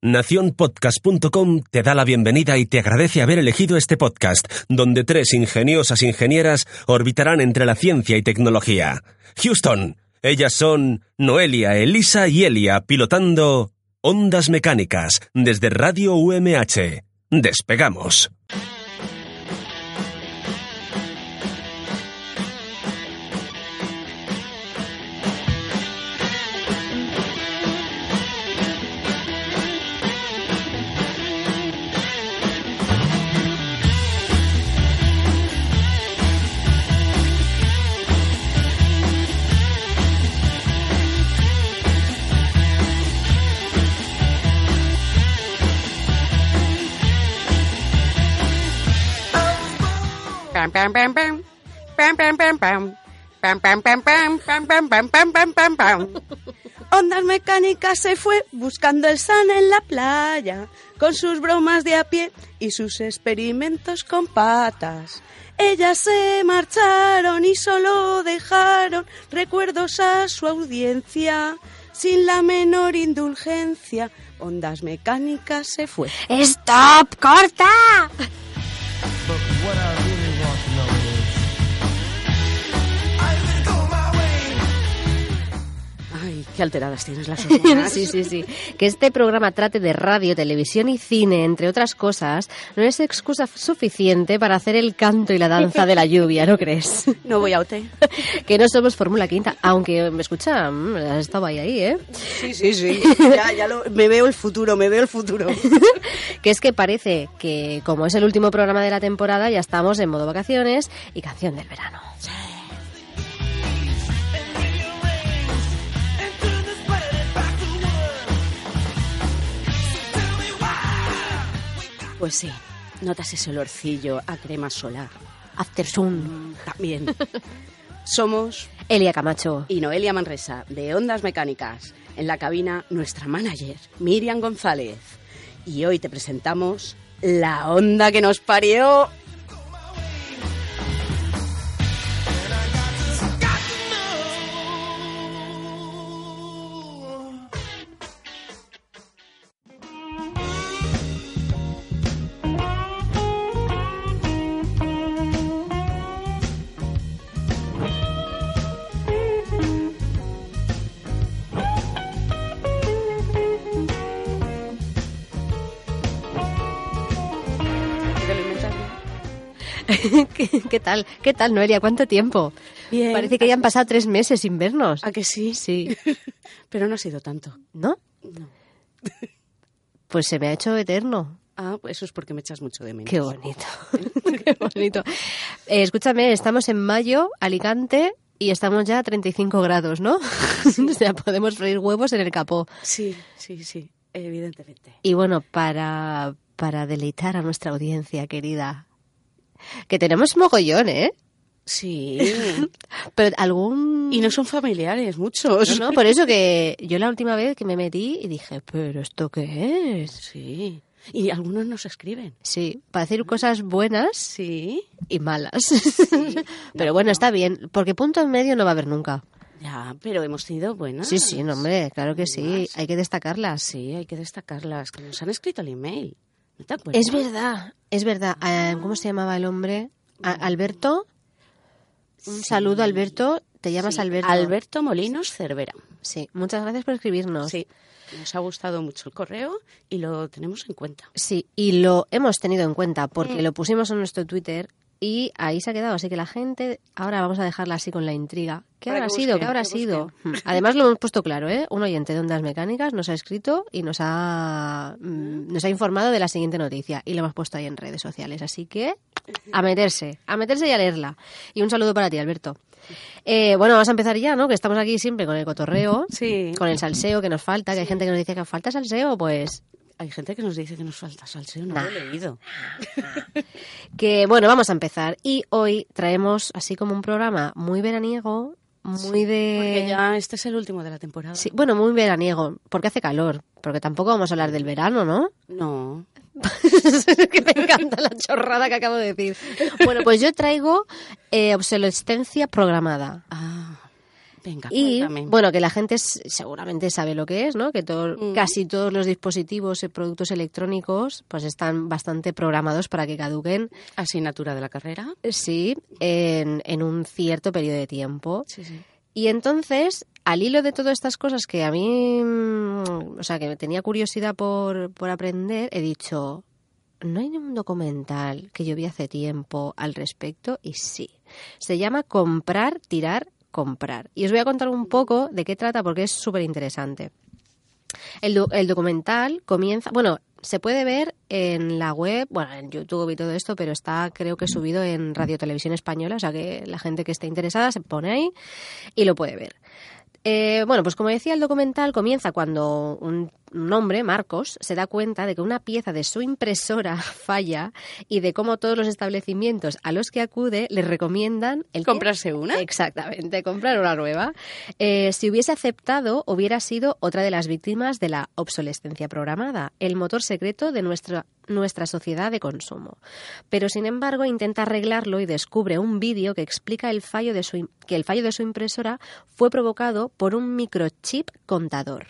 Naciónpodcast.com te da la bienvenida y te agradece haber elegido este podcast, donde tres ingeniosas ingenieras orbitarán entre la ciencia y tecnología. Houston, ellas son Noelia, Elisa y Elia, pilotando Ondas Mecánicas desde Radio UMH. Despegamos. Pam, pam, pam, pam. Pam, pam, pam, pam. Pam, pam, pam, pam. Pam, pam, pam, pam, pam, pam, pam. Ondas Mecánicas se fue buscando el san en la playa, con sus bromas de a pie y sus experimentos con patas. Ellas se marcharon y solo dejaron recuerdos a su audiencia. Sin la menor indulgencia, Ondas Mecánicas se fue. ¡Stop! ¡Corta! Ay, qué alteradas tienes las hormonas. Sí, sí, sí. Que este programa trate de radio, televisión y cine, entre otras cosas, no es excusa suficiente para hacer el canto y la danza de la lluvia, ¿no crees? No voy a OT. Que no somos Fórmula Quinta, aunque me escucha, mm, has estado ahí, ahí, ¿eh? Sí, sí, sí. Ya, ya lo, me veo el futuro, me veo el futuro. Que es que parece que, como es el último programa de la temporada, ya estamos en modo vacaciones y canción del verano. Pues sí, notas ese olorcillo a crema solar. After Sun. También. Somos Elia Camacho. y Noelia Manresa, de Ondas Mecánicas. En la cabina, nuestra manager, Miriam González. Y hoy te presentamos la onda que nos parió. ¿Qué, qué tal? ¿Qué tal, Noelia? ¿Cuánto tiempo? Bien. Parece que ya han pasado tres meses sin vernos. ¿A que sí? Sí. Pero no ha sido tanto. ¿No? No. Pues se me ha hecho eterno. Ah, pues eso es porque me echas mucho de menos. Qué bonito. Qué bonito. Eh, escúchame, estamos en mayo, Alicante, y estamos ya a 35 grados, ¿no? o sea, podemos freír huevos en el capó. Sí, sí, sí, evidentemente. Y bueno, para, para deleitar a nuestra audiencia querida, que tenemos mogollón, ¿eh? Sí. Pero algún... y no son familiares, muchos. No, no, por eso que yo la última vez que me metí y dije, ¿pero esto qué es? Sí. Y algunos nos escriben. Sí, para decir cosas buenas Sí. y malas. Pero bueno, está bien, porque punto en medio no va a haber nunca. Ya, pero hemos sido buenas. Sí, sí, no, hombre, claro que sí, hay que destacarlas. Sí, hay que destacarlas, que nos han escrito el email. Es verdad, es verdad. Eh, ¿Cómo se llamaba el hombre? Alberto. Un saludo, Alberto. ¿Te llamas Sí, Alberto? Alberto Molinos Cervera. Sí, muchas gracias por escribirnos. Sí. Nos ha gustado mucho el correo y lo tenemos en cuenta. Sí, y lo hemos tenido en cuenta Mm. porque lo pusimos en nuestro Twitter y ahí se ha quedado. Así que la gente, ahora vamos a dejarla así con la intriga. ¿Qué Para habrá que sido? busquen, ¿Qué habrá sido? busquen. Hmm. Además lo hemos puesto claro, ¿eh? Un oyente de Ondas Mecánicas nos ha escrito y nos ha, mm, nos ha informado de la siguiente noticia y lo hemos puesto ahí en redes sociales. Así que a meterse, a meterse y a leerla. Y un saludo para ti, Alberto. Eh, bueno, vamos a empezar ya, ¿no? Que estamos aquí siempre con el cotorreo, Sí. con el salseo que nos falta, que hay gente que nos dice que falta salseo, pues Hay gente que nos dice que nos falta salseo, no lo he leído. Que bueno, vamos a empezar. Y hoy traemos así como un programa muy veraniego, muy de... Porque ya este es el último de la temporada. Sí, bueno, muy veraniego, porque hace calor, porque tampoco vamos a hablar del verano, ¿no? No. que me encanta la chorrada que acabo de decir. Bueno, pues yo traigo eh, obsolescencia programada. Ah. Venga, Y cuéntame. bueno, que la gente seguramente sabe lo que es, ¿no? Que todo- Mm. casi todos los dispositivos y productos electrónicos pues están bastante programados para que caduquen, Asignatura de la carrera. sí, en, en un cierto periodo de tiempo. Sí, sí. Y entonces, al hilo de todas estas cosas que a mí, mm, o sea, que tenía curiosidad por, por aprender, he dicho, ¿no hay un documental que yo vi hace tiempo al respecto? Y sí. Se llama Comprar, Tirar, Comprar. Y os voy a contar un poco de qué trata porque es súper interesante. El, do- el documental comienza, bueno, se puede ver en la web, bueno, en YouTube y todo esto, pero está creo que subido en Radio Televisión Española, o sea que la gente que esté interesada se pone ahí y lo puede ver. Eh, bueno, pues como decía, el documental comienza cuando un, un hombre, Marcos, se da cuenta de que una pieza de su impresora falla y de cómo todos los establecimientos a los que acude le recomiendan el ¿Comprarse una? Exactamente, comprar una nueva. Eh, si hubiese aceptado, hubiera sido otra de las víctimas de la obsolescencia programada, el motor secreto de nuestra, nuestra sociedad de consumo. Pero, sin embargo, intenta arreglarlo y descubre un vídeo que explica el fallo de su, que el fallo de su impresora fue provocado por un microchip contador.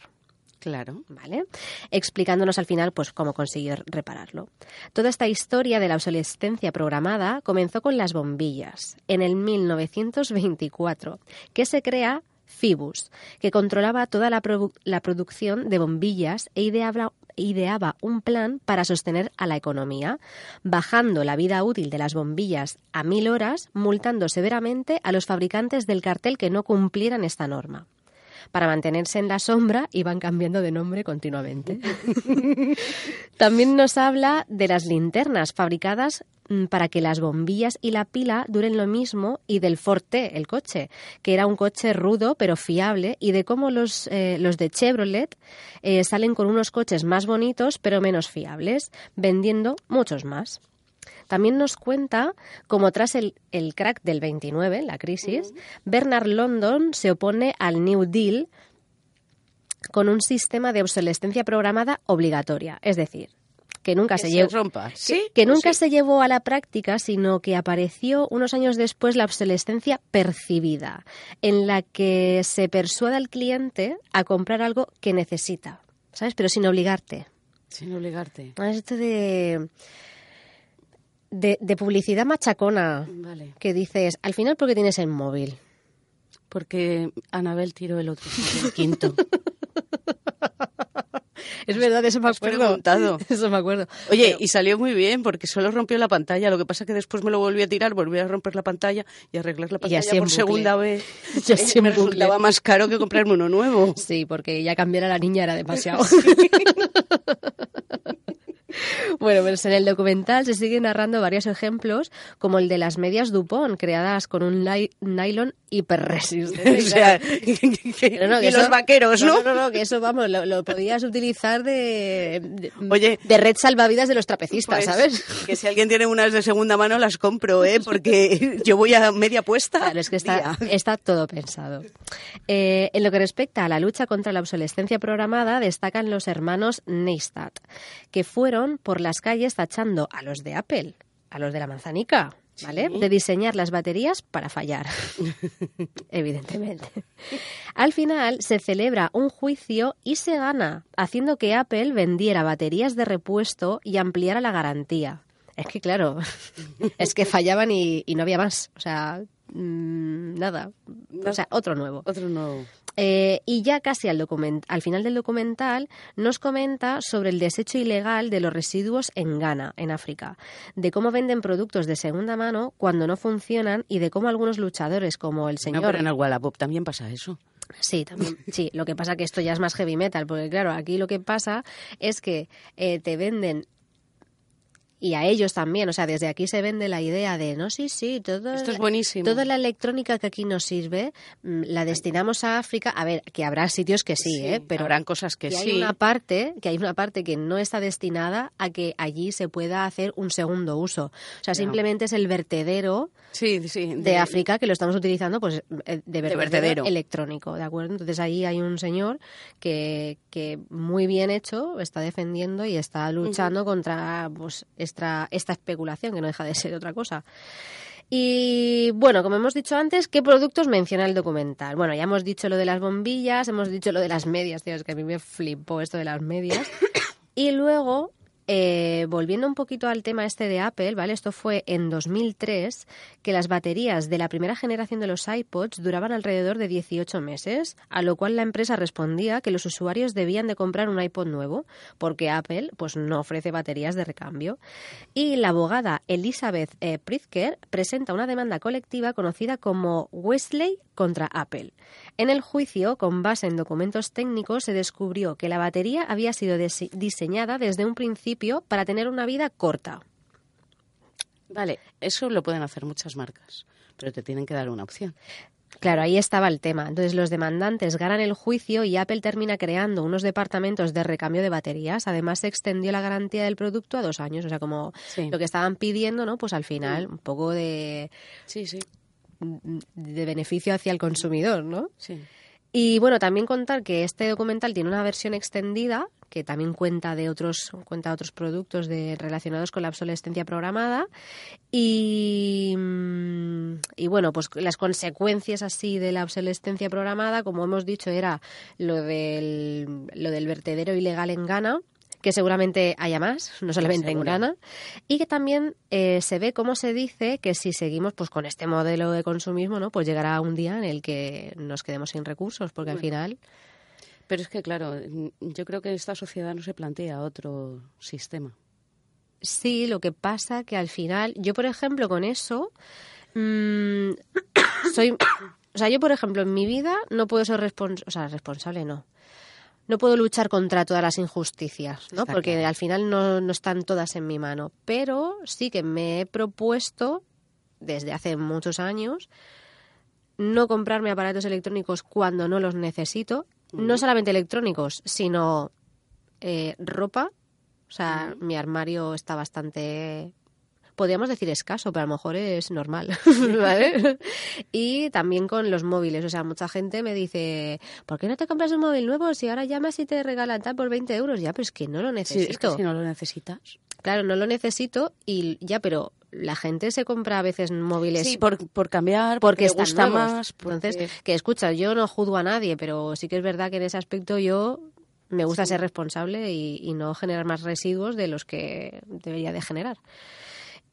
Claro. ¿vale? Explicándonos al final pues cómo conseguir repararlo. Toda esta historia de la obsolescencia programada comenzó con las bombillas en el 1924, que se crea Fibus, que controlaba toda la, produ- la producción de bombillas e ideaba un plan para sostener a la economía, bajando la vida útil de las bombillas a mil horas, multando severamente a los fabricantes del cartel que no cumplieran esta norma. Para mantenerse en la sombra iban cambiando de nombre continuamente. También nos habla de las linternas fabricadas mm, para que las bombillas y la pila duren lo mismo y del Forte, el coche, que era un coche rudo pero fiable y de cómo los, eh, los de Chevrolet eh, salen con unos coches más bonitos pero menos fiables, vendiendo muchos más. También nos cuenta cómo tras el, el crack del 29, la crisis, Bernard London se opone al New Deal con un sistema de obsolescencia programada obligatoria. Es decir, que nunca Que se se llevó que- Pues nunca sí. se llevó a la práctica, sino que apareció unos años después la obsolescencia percibida, en la que se persuade al cliente a comprar algo que necesita, ¿sabes? Pero sin obligarte. Sin obligarte. Es Esto de, de, de publicidad machacona, Vale. que dices, al final, porque tienes el móvil? Porque Anabel tiró el otro, el quinto. Es verdad, eso me acuerdo. preguntado. Eso me acuerdo. Oye, Pero- y salió muy bien porque solo rompió la pantalla. Lo que pasa que después me lo volví a tirar, volví a romper la pantalla y arreglar la pantalla por bucle. segunda vez. Y así en me bucle. resultaba más caro que comprarme uno nuevo. Sí, porque ya cambiar a la niña era demasiado. Bueno, pues en el documental se siguen narrando varios ejemplos, como el de las medias Dupont, creadas con un nylon hiperresistente. o sea, Pero no, que y los vaqueros, ¿no? No, no, no, que eso, vamos, lo, lo podías utilizar de, de, Oye, de red salvavidas de los trapecistas, Pues, ¿sabes? Que si alguien tiene unas de segunda mano las compro, ¿eh? Porque yo voy a media puesta. Claro, es que está, Día. está todo pensado. Eh, en lo que respecta a la lucha contra la obsolescencia programada, destacan los hermanos Neistat, que fueron por las calles tachando a los de Apple, a los de la manzanica, ¿vale? De diseñar las baterías para fallar. Evidentemente. Al final se celebra un juicio y se gana, haciendo que Apple vendiera baterías de repuesto y ampliara la garantía. Es que claro, es que fallaban y, y no había más. O sea, mm, nada. O sea, otro nuevo. Otro no. Eh, y ya casi al, al final del documental nos comenta sobre el desecho ilegal de los residuos en Ghana, en África, de cómo venden productos de segunda mano cuando no funcionan y de cómo algunos luchadores como el No, señor... pero en el Wallapop también pasa eso. Sí, también. Sí, lo que pasa que esto ya es más heavy metal, porque claro, aquí lo que pasa es que eh, te venden y a ellos también, o sea, desde aquí se vende la idea de, no, sí, sí, todo Esto es buenísimo. toda la electrónica que aquí nos sirve mm, la destinamos a África. A ver, que habrá sitios que sí, ¿eh? pero habrán cosas que, que hay sí. una parte que hay una parte que no está destinada a que allí se pueda hacer un segundo uso. O sea, simplemente es el vertedero Sí, sí. de África que lo estamos utilizando pues eh, de vertedero, vertedero. electrónico, ¿de acuerdo? Entonces ahí hay un señor que, que muy bien hecho está defendiendo y está luchando contra pues esta, esta especulación que no deja de ser otra cosa. Y bueno, como hemos dicho antes, ¿qué productos menciona el documental? Bueno, ya hemos dicho lo de las bombillas, hemos dicho lo de las medias, tío, es que a mí me flipó esto de las medias. Y luego eh, volviendo un poquito al tema este de Apple, ¿vale? Esto fue en 2003, que las baterías de la primera generación de los iPods duraban alrededor de 18 meses, a lo cual la empresa respondía que los usuarios debían de comprar un iPod nuevo, porque Apple pues no ofrece baterías de recambio. Y la abogada Elizabeth eh, Pritzker presenta una demanda colectiva conocida como Wesley contra Apple. En el juicio, con base en documentos técnicos, se descubrió que la batería había sido dise- diseñada desde un principio para tener una vida corta. Vale, eso lo pueden hacer muchas marcas, pero te tienen que dar una opción. Claro, ahí estaba el tema. Entonces los demandantes ganan el juicio y Apple termina creando unos departamentos de recambio de baterías. Además se extendió la garantía del producto a dos años. O sea, como Sí. lo que estaban pidiendo, ¿no? Pues al final un poco de, Sí, sí, de beneficio hacia el consumidor, ¿no? sí. Y bueno, también contar que este documental tiene una versión extendida que también cuenta de otros cuenta otros productos de, relacionados con la obsolescencia programada. Y, mm, y bueno pues las consecuencias así de la obsolescencia programada como hemos dicho era lo del lo del vertedero ilegal en Ghana que seguramente haya más, no solamente en. Ghana, y que también eh, se ve cómo se dice que si seguimos pues con este modelo de consumismo, ¿no? pues llegará un día en el que nos quedemos sin recursos, porque al final Pero es que, claro, mm, yo creo que esta sociedad no se plantea otro sistema. Sí, lo que pasa que al final, yo por ejemplo con eso, mm, soy, o sea, yo por ejemplo en mi vida no puedo ser responsable, o sea, responsable no. No puedo luchar contra todas las injusticias, ¿no? Está Porque claro. al final no, no están todas en mi mano. Pero sí que me he propuesto, desde hace muchos años, no comprarme aparatos electrónicos cuando no los necesito. No solamente electrónicos, sino eh, ropa. O sea, mi armario está bastante podríamos decir escaso, pero a lo mejor es normal, ¿vale? Y también con los móviles, o sea, mucha gente me dice, ¿por qué no te compras un móvil nuevo si ahora llamas y te regalan tal por 20 euros? Ya, pero es que no lo Sí, necesito. es que si no lo necesitas. Claro, no lo necesito y ya, pero la gente se compra a veces móviles Sí, por, por cambiar, porque porque están gusta nuevos. más. porque- Entonces, que escucha, yo no juzgo a nadie, pero sí que es verdad que en ese aspecto yo me gusta ser responsable y, y no generar más residuos de los que debería de generar.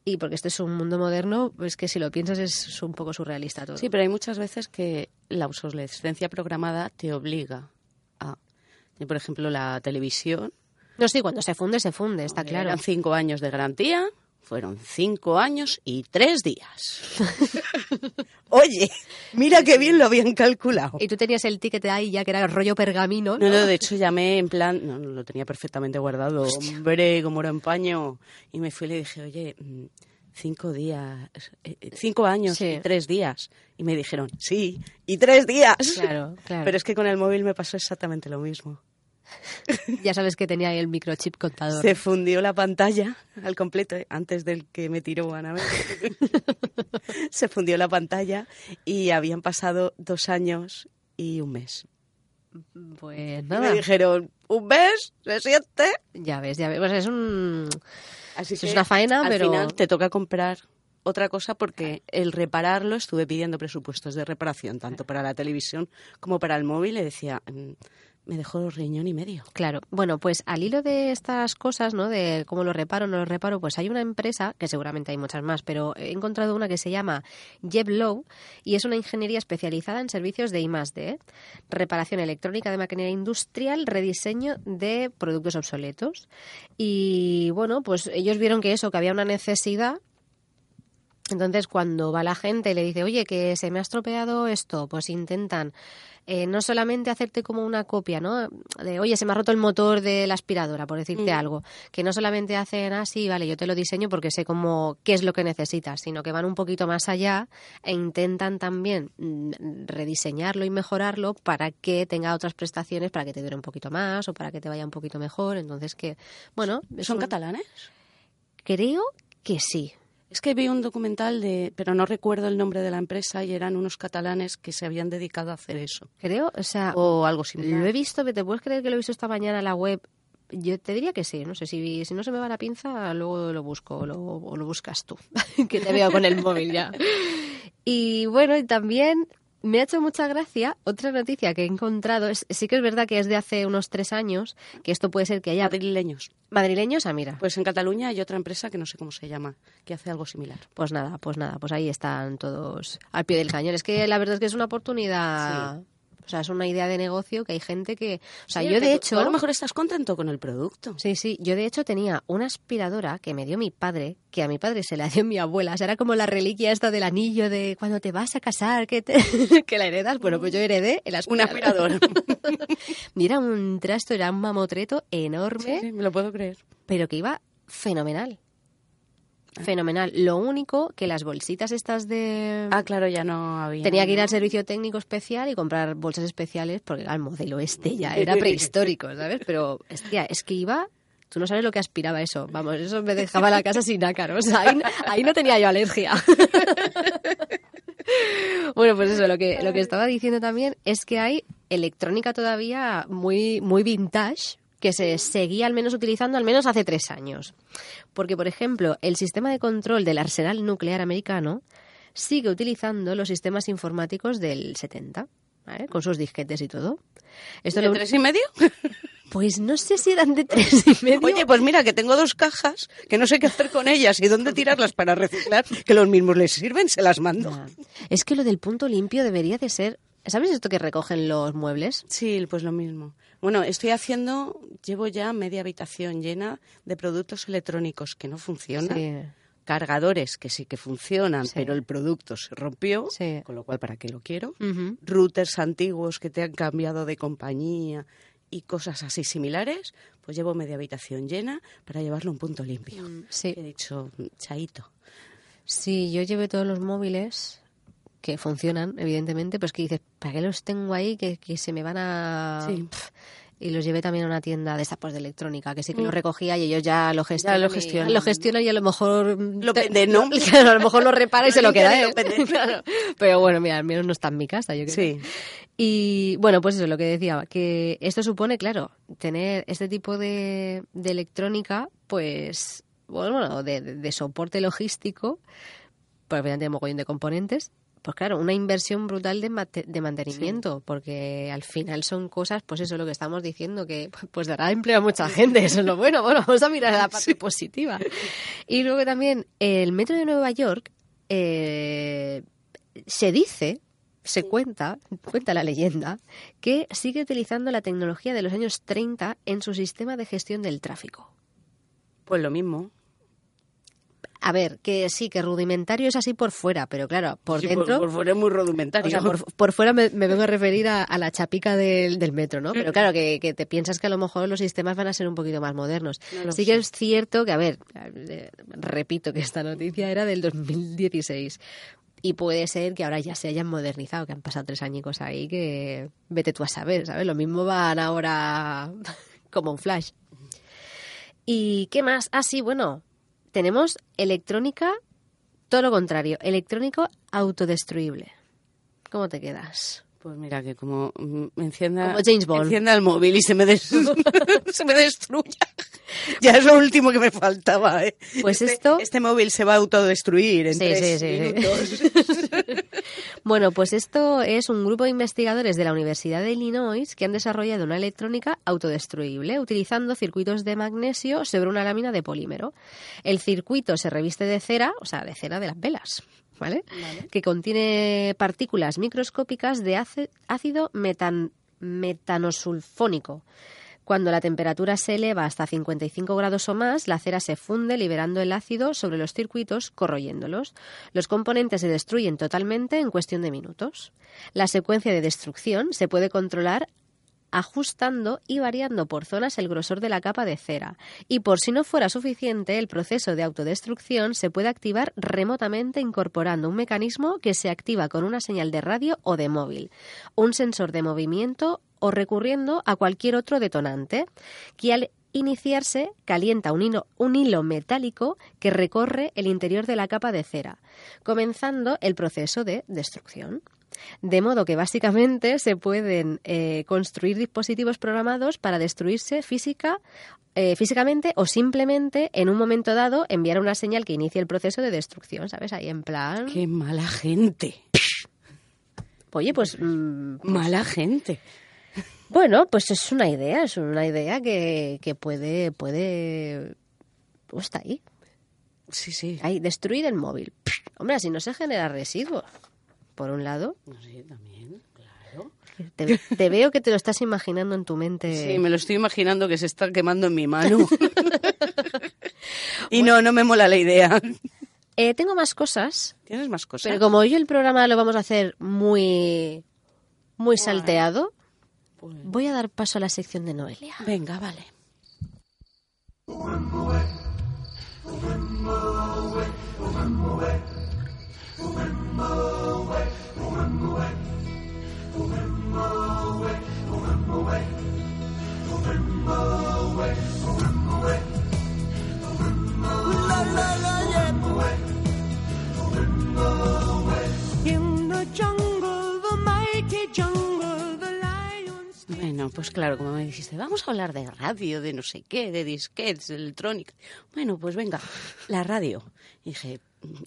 Y porque este es un mundo moderno, pues que si lo piensas es un poco surrealista todo. Sí, pero hay muchas veces que la obsolescencia programada te obliga a... Por ejemplo, la televisión. No, sí, cuando se funde, se funde, está eh, claro. Eran cinco años de garantía, fueron cinco años y tres días. Oye, mira qué bien lo habían calculado. Y tú tenías el ticket ahí ya que era rollo pergamino. No, no, de hecho llamé en plan, no, no, lo tenía perfectamente guardado, hombre, como era empaño. Y me fui y le dije, oye, mm, cinco días, eh, eh, cinco años Sí. y tres días. Y me dijeron, sí, y tres días. Claro, claro. Pero es que con el móvil me pasó exactamente lo mismo. Ya sabes que tenía ahí el microchip contador. Se fundió la pantalla al completo, eh, antes del que me tiró Anabel. Se fundió la pantalla y habían pasado dos años y un mes. Pues nada, me dijeron, ¿un mes? ¿Se siente? ya ves, ya ves. Pues es un... Así Es que una faena, al pero- final te toca comprar otra cosa porque el repararlo estuve pidiendo presupuestos de reparación tanto para la televisión como para el móvil y decía "Mm, me dejó riñón y medio. Claro. Bueno, pues al hilo de estas cosas, ¿no? De cómo lo reparo, no lo reparo, pues hay una empresa, que seguramente hay muchas más, pero he encontrado una que se llama JetLow y es una ingeniería especializada en servicios de I+D, reparación electrónica de maquinaria industrial, rediseño de productos obsoletos. Y bueno, pues ellos vieron que eso, que había una necesidad entonces, cuando va la gente y le dice, oye, que se me ha estropeado esto, pues intentan eh, no solamente hacerte como una copia, ¿no? De, oye, se me ha roto el motor de la aspiradora, por decirte Mm. algo. Que no solamente hacen así, vale, yo te lo diseño porque sé cómo, qué es lo que necesitas, sino que van un poquito más allá e intentan también mm, rediseñarlo y mejorarlo para que tenga otras prestaciones, para que te dure un poquito más o para que te vaya un poquito mejor. Entonces, que, bueno, ¿Son un- catalanes? Creo que sí. Es que vi un documental de, pero no recuerdo el nombre de la empresa y eran unos catalanes que se habían dedicado a hacer eso Creo, o sea, o algo similar. Lo he visto, te puedes creer que lo he visto esta mañana en la web, Yo te diría que sí, no sé, si, si no se me va la pinza, luego lo busco o lo, o lo buscas tú, que te veo con el móvil ya. Y bueno, y también me ha hecho mucha gracia otra noticia que he encontrado. Es, sí que es verdad que es de hace unos tres años, que esto puede ser que haya Madrileños. madrileños. Ah, mira, Pues en Cataluña hay otra empresa que no sé cómo se llama, que hace algo similar. pues nada, pues nada, pues ahí están todos al pie del cañón. Es que la verdad es que es una oportunidad, o sea, es una idea de negocio que hay gente que, o sea, Sí, yo de hecho, a lo mejor estás contento con el producto. Sí, sí. Yo de hecho tenía una aspiradora que me dio mi padre, que a mi padre se la dio mi abuela. O sea, era como la reliquia esta del anillo de cuando te vas a casar, que, te- que la heredas. Bueno, pues yo heredé el Un aspirador. aspirador. Y era un trasto, era un mamotreto enorme, Sí, sí, me lo puedo creer. pero que iba fenomenal. Fenomenal. Lo único que las bolsitas estas de... Ah, claro, ya no había. Tenía que ir al servicio técnico especial y comprar bolsas especiales porque el modelo este ya era prehistórico, ¿sabes? Pero, hostia, es que iba... Tú no sabes lo que aspiraba eso. Vamos, eso me dejaba la casa sin ácaros. Ahí, ahí no tenía yo alergia. Bueno, pues eso, lo que, lo que estaba diciendo también es que hay electrónica todavía muy, muy vintage que se seguía al menos utilizando al menos hace tres años. Porque, por ejemplo, el sistema de control del arsenal nuclear americano sigue utilizando los sistemas informáticos del 70, ¿vale? con sus disquetes y todo. Esto ¿De lo- tres y medio? Pues no sé si eran de tres y medio. Oye, pues mira, que tengo dos cajas que no sé qué hacer con ellas y dónde tirarlas para reciclar, que los mismos les sirven, se las mando. Es que lo del punto limpio debería de ser... ¿Sabes esto que recogen los muebles? Sí, pues lo mismo. Bueno, estoy haciendo, llevo ya media habitación llena de productos electrónicos que no funcionan. Sí. Cargadores que sí que funcionan, Sí. pero el producto se rompió, Sí. con lo cual, ¿para qué lo quiero? Routers antiguos que te han cambiado de compañía y cosas así similares, pues llevo media habitación llena para llevarlo a un punto limpio. Mm, Sí. He dicho, chaito. Sí, yo llevé todos los móviles que funcionan, evidentemente, pero es que dices, ¿para qué los tengo ahí que, que se me van a...? Sí. Y los llevé también a una tienda de estas pues, de electrónica, que sí que Mm. lo recogía y ellos ya lo gestionan. lo y- gestionan. Lo gestionan y a lo mejor... Lo venden, ¿no? A lo mejor lo repara y se lo queda y lo. Claro. Pero bueno, mira, al menos no está en mi casa, yo creo. Sí. Y bueno, pues eso, lo que decía, que esto supone, claro, tener este tipo de, de electrónica, pues, bueno, de, de- soporte logístico, pues obviamente mogollón de componentes, pues claro, una inversión brutal de, mate- de mantenimiento, porque al final son cosas, pues eso, lo que estamos diciendo, que pues dará empleo a mucha gente, eso es lo bueno, bueno, vamos a mirar la parte positiva. Y luego también el metro de Nueva York eh, se dice, se cuenta, cuenta la leyenda, que sigue utilizando la tecnología de los años 30 en su sistema de gestión del tráfico. Pues lo mismo. A ver, que sí, que rudimentario es así por fuera, pero claro, por Sí, dentro... Por, fuera es muy rudimentario. O sea, por, por fuera me, me vengo a referir a, a la chapica del, del metro, ¿no? Pero claro, que, que te piensas que a lo mejor los sistemas van a ser un poquito más modernos. No sí que sé. es cierto que, a ver, eh, repito que esta noticia era del 2016. Y puede ser que ahora ya se hayan modernizado, que han pasado tres añicos ahí, que vete tú a saber, ¿sabes? Lo mismo van ahora como un flash. ¿Y qué más? Ah, sí, bueno, tenemos electrónica, todo lo contrario, electrónico autodestruible. ¿Cómo te quedas? Pues mira, que como mm, me encienda, Como James Bond. encienda el móvil y se me, des- se me destruya. Ya es lo último que me faltaba. ¿eh? Pues Este- esto- Este móvil se va a autodestruir en Sí, tres sí, sí, sí. minutos. Bueno, pues esto es un grupo de investigadores de la Universidad de Illinois que han desarrollado una electrónica autodestruible utilizando circuitos de magnesio sobre una lámina de polímero. El circuito se reviste de cera, o sea, de cera de las velas, ¿vale? Que contiene partículas microscópicas de ácido metan- metanosulfónico. Cuando la temperatura se eleva hasta 55 grados o más, la cera se funde liberando el ácido sobre los circuitos, corroyéndolos. Los componentes se destruyen totalmente en cuestión de minutos. La secuencia de destrucción se puede controlar ajustando y variando por zonas el grosor de la capa de cera. Y por si no fuera suficiente, el proceso de autodestrucción se puede activar remotamente incorporando un mecanismo que se activa con una señal de radio o de móvil, un sensor de movimiento o recurriendo a cualquier otro detonante, que al iniciarse calienta un hilo, un hilo metálico que recorre el interior de la capa de cera, comenzando el proceso de destrucción. De modo que básicamente se pueden eh, construir dispositivos programados para destruirse física, eh, físicamente o simplemente en un momento dado enviar una señal que inicie el proceso de destrucción, ¿sabes? Ahí en plan... Qué mala gente. Oye, pues... mm, Mala gente. Bueno, pues es una idea, es una idea que, que puede, puede, pues está ahí, Sí, sí. ahí, destruir el móvil. Hombre, así no se genera residuos. Por un lado, No sé, también, claro. te, te veo que te lo estás imaginando en tu mente. Sí, me lo estoy imaginando que se está quemando en mi mano. y no, no me mola la idea. Eh, tengo más cosas, ¿Tienes más cosas? pero como hoy el programa lo vamos a hacer muy, muy salteado, Pues- voy a dar paso a la sección de Noelia. Venga, vale. Bueno, pues claro, como me dijiste, vamos a hablar de radio, de no sé qué, de disquetes, de electrónica. Bueno, pues venga, la radio. Y dije,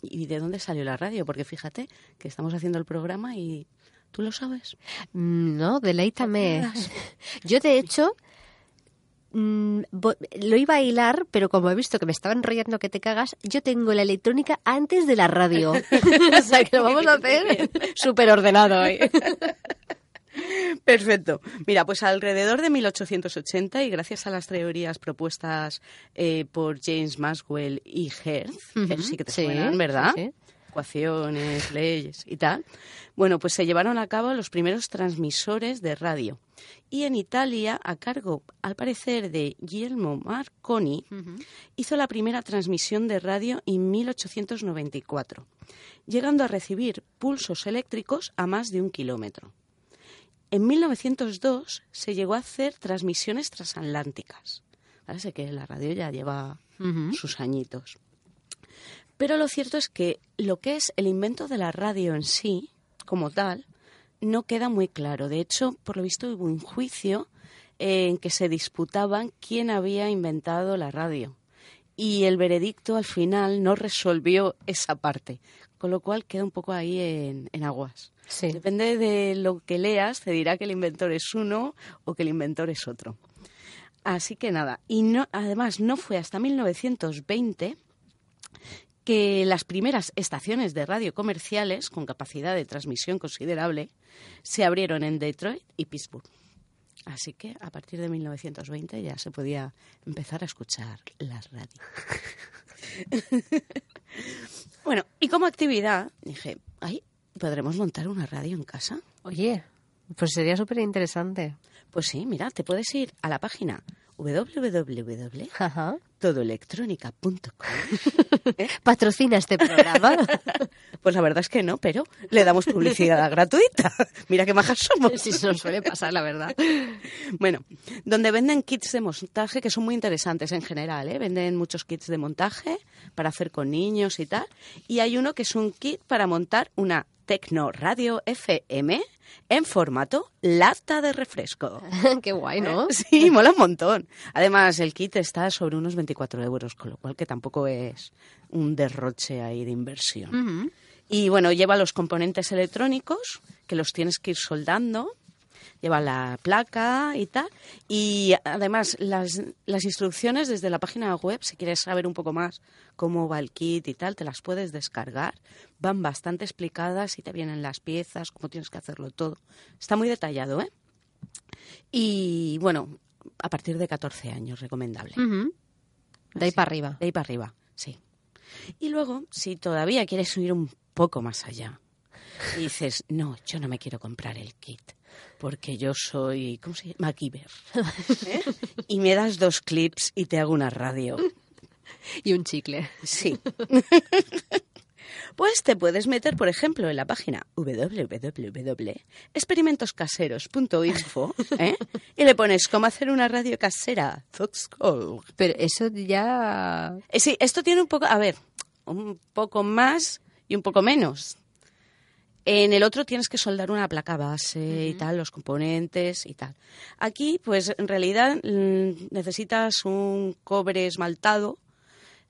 ¿y de dónde salió la radio? Porque fíjate que estamos haciendo el programa y tú lo sabes. Mm, No, deleítame. Yo, de hecho, mm, lo iba a hilar, pero como he visto que me estaba enrollando que te cagas, yo tengo la electrónica antes de la radio. o sea, que lo vamos a hacer súper ordenado hoy. Perfecto. Mira, pues alrededor de 1880 y gracias a las teorías propuestas eh, por James Maxwell y Hertz, que sí que te Sí, suenan, ¿verdad? sí, sí. Ecuaciones, leyes y tal. Bueno, pues se llevaron a cabo los primeros transmisores de radio. Y en Italia, a cargo, al parecer, de Guillermo Marconi, hizo la primera transmisión de radio en 1894, llegando a recibir pulsos eléctricos a más de un kilómetro. En 1902 se llegó a hacer transmisiones transatlánticas. Parece que la radio ya lleva sus añitos. Pero lo cierto es que lo que es el invento de la radio en sí, como tal, no queda muy claro. De hecho, por lo visto hubo un juicio en que se disputaban quién había inventado la radio. Y el veredicto al final no resolvió esa parte, con lo cual queda un poco ahí en, en aguas. Sí. Depende de lo que leas, te dirá que el inventor es uno o que el inventor es otro. Así que nada, y no, además no fue hasta 1920 que las primeras estaciones de radio comerciales con capacidad de transmisión considerable se abrieron en Detroit y Pittsburgh. Así que a partir de 1920 ya se podía empezar a escuchar la radio. bueno, y como actividad dije, ay, ¿podremos montar una radio en casa? Oye, pues sería súper interesante. Pues sí, mira, te puedes ir a la página www Ajá. todoelectrónica.com. ¿Patrocina este programa? Pues la verdad es que no, pero le damos publicidad gratuita. Mira qué majas somos. sí, nos suele pasar, la verdad. Bueno, donde venden kits de montaje que son muy interesantes en general, ¿eh? Venden muchos kits de montaje para hacer con niños y tal. Y hay uno que es un kit para montar una Tecno Radio FM en formato lata de refresco. Qué guay, ¿no? Sí, mola un montón. Además, el kit está sobre unos 24 euros, con lo cual que tampoco es un derroche ahí de inversión. Y bueno, lleva los componentes electrónicos, que los tienes que ir soldando. Lleva la placa y tal. Y además, las, las instrucciones desde la página web, si quieres saber un poco más cómo va el kit y tal, te las puedes descargar. Van bastante explicadas y te vienen las piezas, cómo tienes que hacerlo todo. Está muy detallado, ¿eh? Y bueno, a partir de 14 años, recomendable. De ahí Así. para arriba. De ahí para arriba, sí. Y luego, si todavía quieres ir un poco más allá y dices, no, yo no me quiero comprar el kit porque yo soy, ¿cómo se llama? MacGyver. ¿eh? Y me das dos clips y te hago una radio. Y un chicle. Sí. Pues te puedes meter, por ejemplo, en la página www.experimentoscaseros.info ¿eh? y le pones cómo hacer una radio casera. Foxcall. Pero eso ya... Eh, Sí, esto tiene un poco, a ver, un poco más y un poco menos. En el otro tienes que soldar una placa base y tal, los componentes y tal. Aquí, pues en realidad mm, necesitas un cobre esmaltado,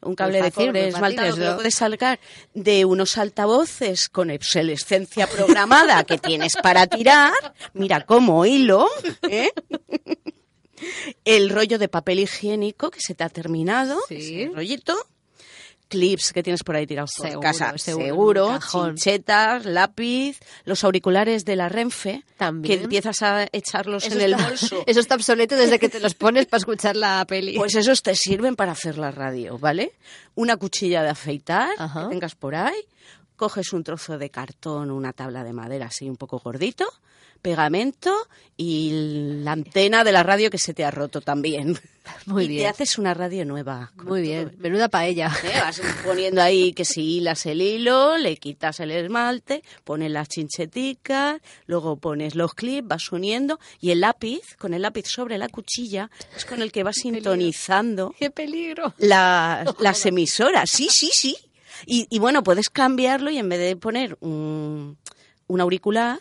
un cable de cobre esmaltado que lo puedes sacar de unos altavoces con obsolescencia programada que tienes para tirar. Mira cómo hilo, ¿eh? El rollo de papel higiénico que se te ha terminado, Sí. ese rollito. Clips que tienes por ahí tirados por Seguro, casa, seguro, seguro, chinchetas, lápiz, los auriculares de la Renfe, También. que empiezas a echarlos Eso en el bolso. Eso está obsoleto desde que te los pones para escuchar la peli. Pues esos te sirven para hacer la radio, ¿vale? Una cuchilla de afeitar Ajá. que tengas por ahí, coges un trozo de cartón, una tabla de madera así un poco gordito, pegamento y la antena de la radio que se te ha roto también. Muy y te bien. haces una radio nueva. Muy todo bien. Menuda paella. ¿eh? Vas poniendo ahí que si hilas el hilo, le quitas el esmalte, pones las chincheticas, luego pones los clips, vas uniendo y el lápiz, con el lápiz sobre la cuchilla, es con el que vas sintonizando ¡Qué peligro! la- las emisoras. Sí, sí, sí. Y, y bueno, puedes cambiarlo y en vez de poner un, un auricular,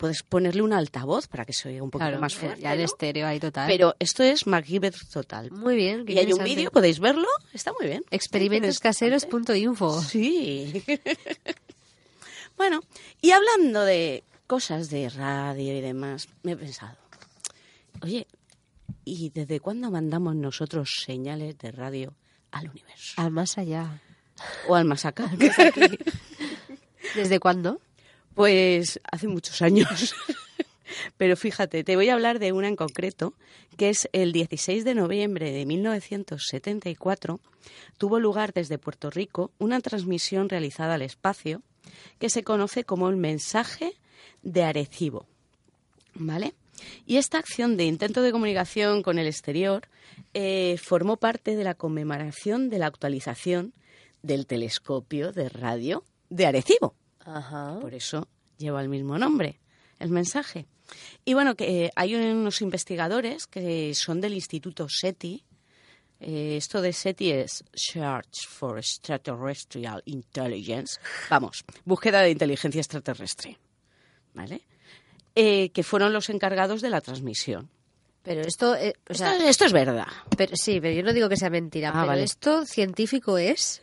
puedes ponerle un altavoz para que se oiga un poquito Claro, más fuerte. ya estéreo ahí total. Pero esto es MacGyver total. Muy bien. Y hay un vídeo, podéis verlo, está muy bien. Experimentoscaseros.info. Sí. bueno, y hablando de cosas de radio y demás, me he pensado, oye, ¿y desde cuándo mandamos nosotros señales de radio al universo? Al más allá. O al más acá. ¿Desde cuándo? Pues hace muchos años. Pero fíjate, te voy a hablar de una en concreto, que es el 16 de noviembre de 1974, tuvo lugar desde Puerto Rico una transmisión realizada al espacio que se conoce como el mensaje de Arecibo. ¿Vale? Y esta acción de intento de comunicación con el exterior eh, formó parte de la conmemoración de la actualización del telescopio de radio de Arecibo. Ajá. Por eso lleva el mismo nombre, el mensaje. Y bueno, que eh, hay unos investigadores que son del Instituto SETI. Eh, esto de SETI es Search for Extraterrestrial Intelligence. Vamos, búsqueda de inteligencia extraterrestre. ¿Vale? Eh, que fueron los encargados de la transmisión. Pero esto, eh, o sea, esto, esto es verdad. pero, sí, pero yo no digo que sea mentira. Ah, pero vale. esto científico es.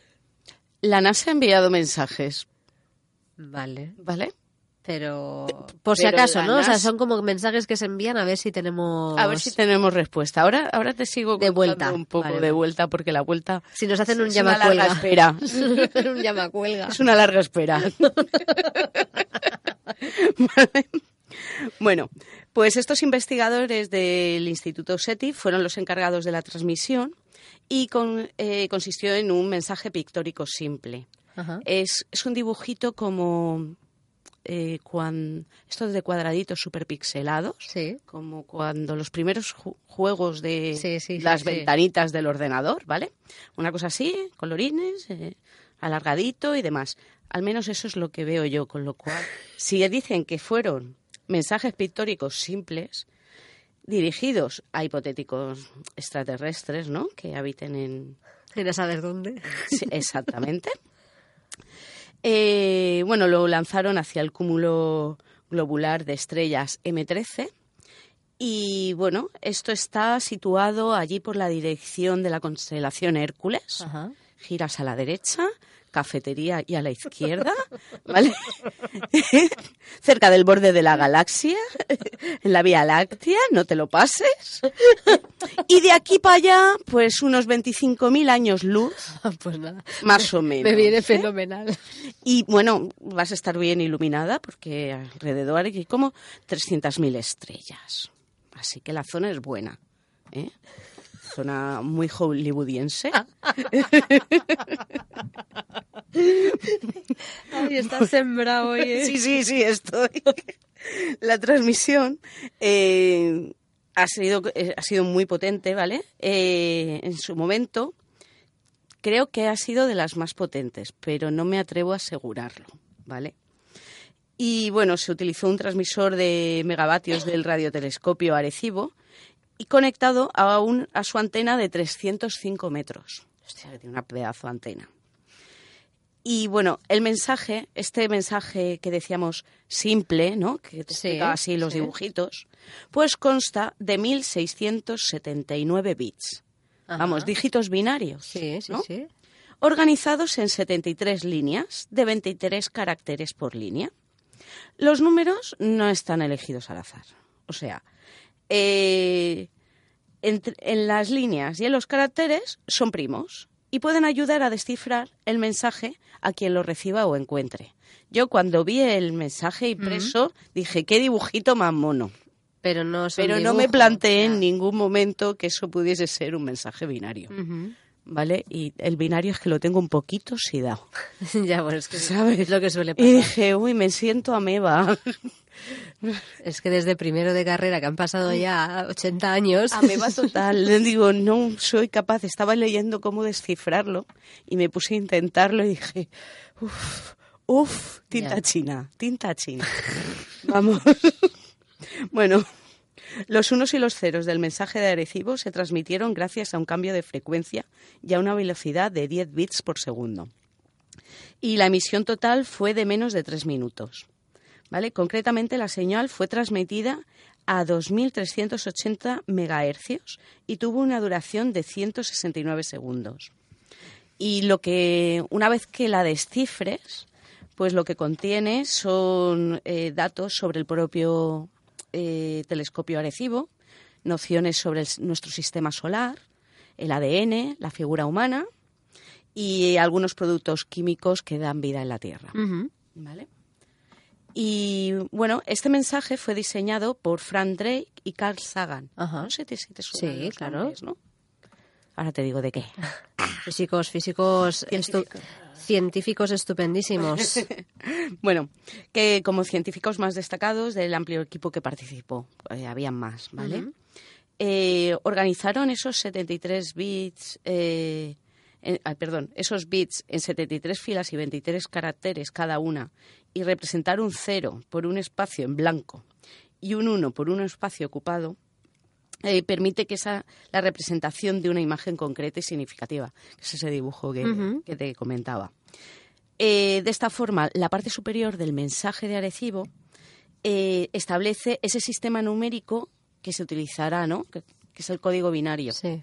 La NASA ha enviado mensajes, Vale. ¿vale? Pero por si pero acaso, ¿no? O sea, son como mensajes que se envían a ver si tenemos. A ver si tenemos respuesta. Ahora, ahora te sigo De vuelta. un poco Vale, de vuelta porque la vuelta Si nos hacen un es una larga llamacuelga. espera. un llamacuelga. Es una larga espera. Vale. Bueno, pues estos investigadores del Instituto SETI fueron los encargados de la transmisión y con- eh, consistió en un mensaje pictórico simple. Ajá. Es, es un dibujito como eh, cuan- estos de cuadraditos superpixelados, Sí. como cuando los primeros ju- juegos de Sí, sí, sí, las ventanitas del ordenador, ¿vale? Una cosa así, colorines, eh, alargadito y demás. Al menos eso es lo que veo yo, con lo cual, si dicen que fueron mensajes pictóricos simples, dirigidos a hipotéticos extraterrestres, ¿no? Que habiten en, a saber dónde. Exactamente. Eh, bueno, lo lanzaron hacia el cúmulo globular de estrellas M13. Y bueno, esto está situado allí por la dirección de la constelación Hércules. Ajá. Giras a la derecha, cafetería y a la izquierda, ¿vale? Cerca del borde de la galaxia, en la Vía Láctea, no te lo pases. Y de aquí para allá, pues unos 25.000 años luz, Pues nada. más o menos. Me viene ¿eh? fenomenal. Y bueno, vas a estar bien iluminada porque alrededor hay como 300.000 estrellas. Así que la zona es buena. ¿eh? Zona muy hollywoodiense. Ay, estás sembrado hoy. ¿eh? Sí, sí, sí, estoy. La transmisión eh, ha, sido, eh, ha sido muy potente, ¿vale? Eh, en su momento creo que ha sido de las más potentes, pero no me atrevo a asegurarlo, ¿vale? Y bueno, se utilizó un transmisor de megavatios del radiotelescopio Arecibo y conectado a, un, a su antena de 305 metros. Hostia, que tiene una pedazo de antena. Y bueno, el mensaje, este mensaje que decíamos simple, ¿no? Que te Sí, explicaba así los sí. dibujitos, pues consta de 1679 bits. Ajá. Vamos, dígitos binarios. Sí, sí, ¿no? sí. Organizados en 73 líneas de 23 caracteres por línea. Los números no están elegidos al azar. O sea, eh, en las líneas y en los caracteres son primos y pueden ayudar a descifrar el mensaje a quien lo reciba o encuentre. Yo cuando vi el mensaje impreso dije, qué dibujito más mono. Pero no Pero no me planteé en ningún momento que eso pudiese ser un mensaje binario. ¿Vale? Y el binario es que lo tengo un poquito oxidado. ya, bueno, es que ¿Sabes? es lo que suele Y pasar. dije, uy, me siento ameba. Es que desde primero de carrera, que han pasado ya 80 años. Ameba total. Le digo, no soy capaz. Estaba leyendo cómo descifrarlo y me puse a intentarlo y dije, uff, uff, tinta Ya. china, tinta china. Vamos. bueno, los unos y los ceros del mensaje de Arecibo se transmitieron gracias a un cambio de frecuencia y a una velocidad de 10 bits por segundo. Y la emisión total fue de menos de 3 minutos. ¿Vale? Concretamente, la señal fue transmitida a 2.380 megahercios y tuvo una duración de 169 segundos. Y lo que, una vez que la descifres, pues lo que contiene son eh, datos sobre el propio eh, telescopio Arecibo, nociones sobre el- nuestro sistema solar, el ADN, la figura humana y algunos productos químicos que dan vida en la Tierra. ¿Vale? Y bueno, este mensaje fue diseñado por Frank Drake y Carl Sagan. Ajá. No sé si te Sí, claro. nombres, ¿no? Ahora te digo de qué. Físicos, físicos, estu- Científicos. estupendísimos. Bueno, que como científicos más destacados del amplio equipo que participó, eh, habían más, ¿vale? Ujú. Eh, organizaron esos 73 bits, eh, en- ah, perdón, esos bits en 73 filas y 23 caracteres cada una y representar un 0 por un espacio en blanco y un 1 por un espacio ocupado eh, permite que esa la representación de una imagen concreta y significativa, que es ese dibujo que, que te comentaba. Eh, de esta forma, la parte superior del mensaje de Arecibo eh, establece ese sistema numérico que se utilizará, ¿no? Que, que es el código binario. Sí.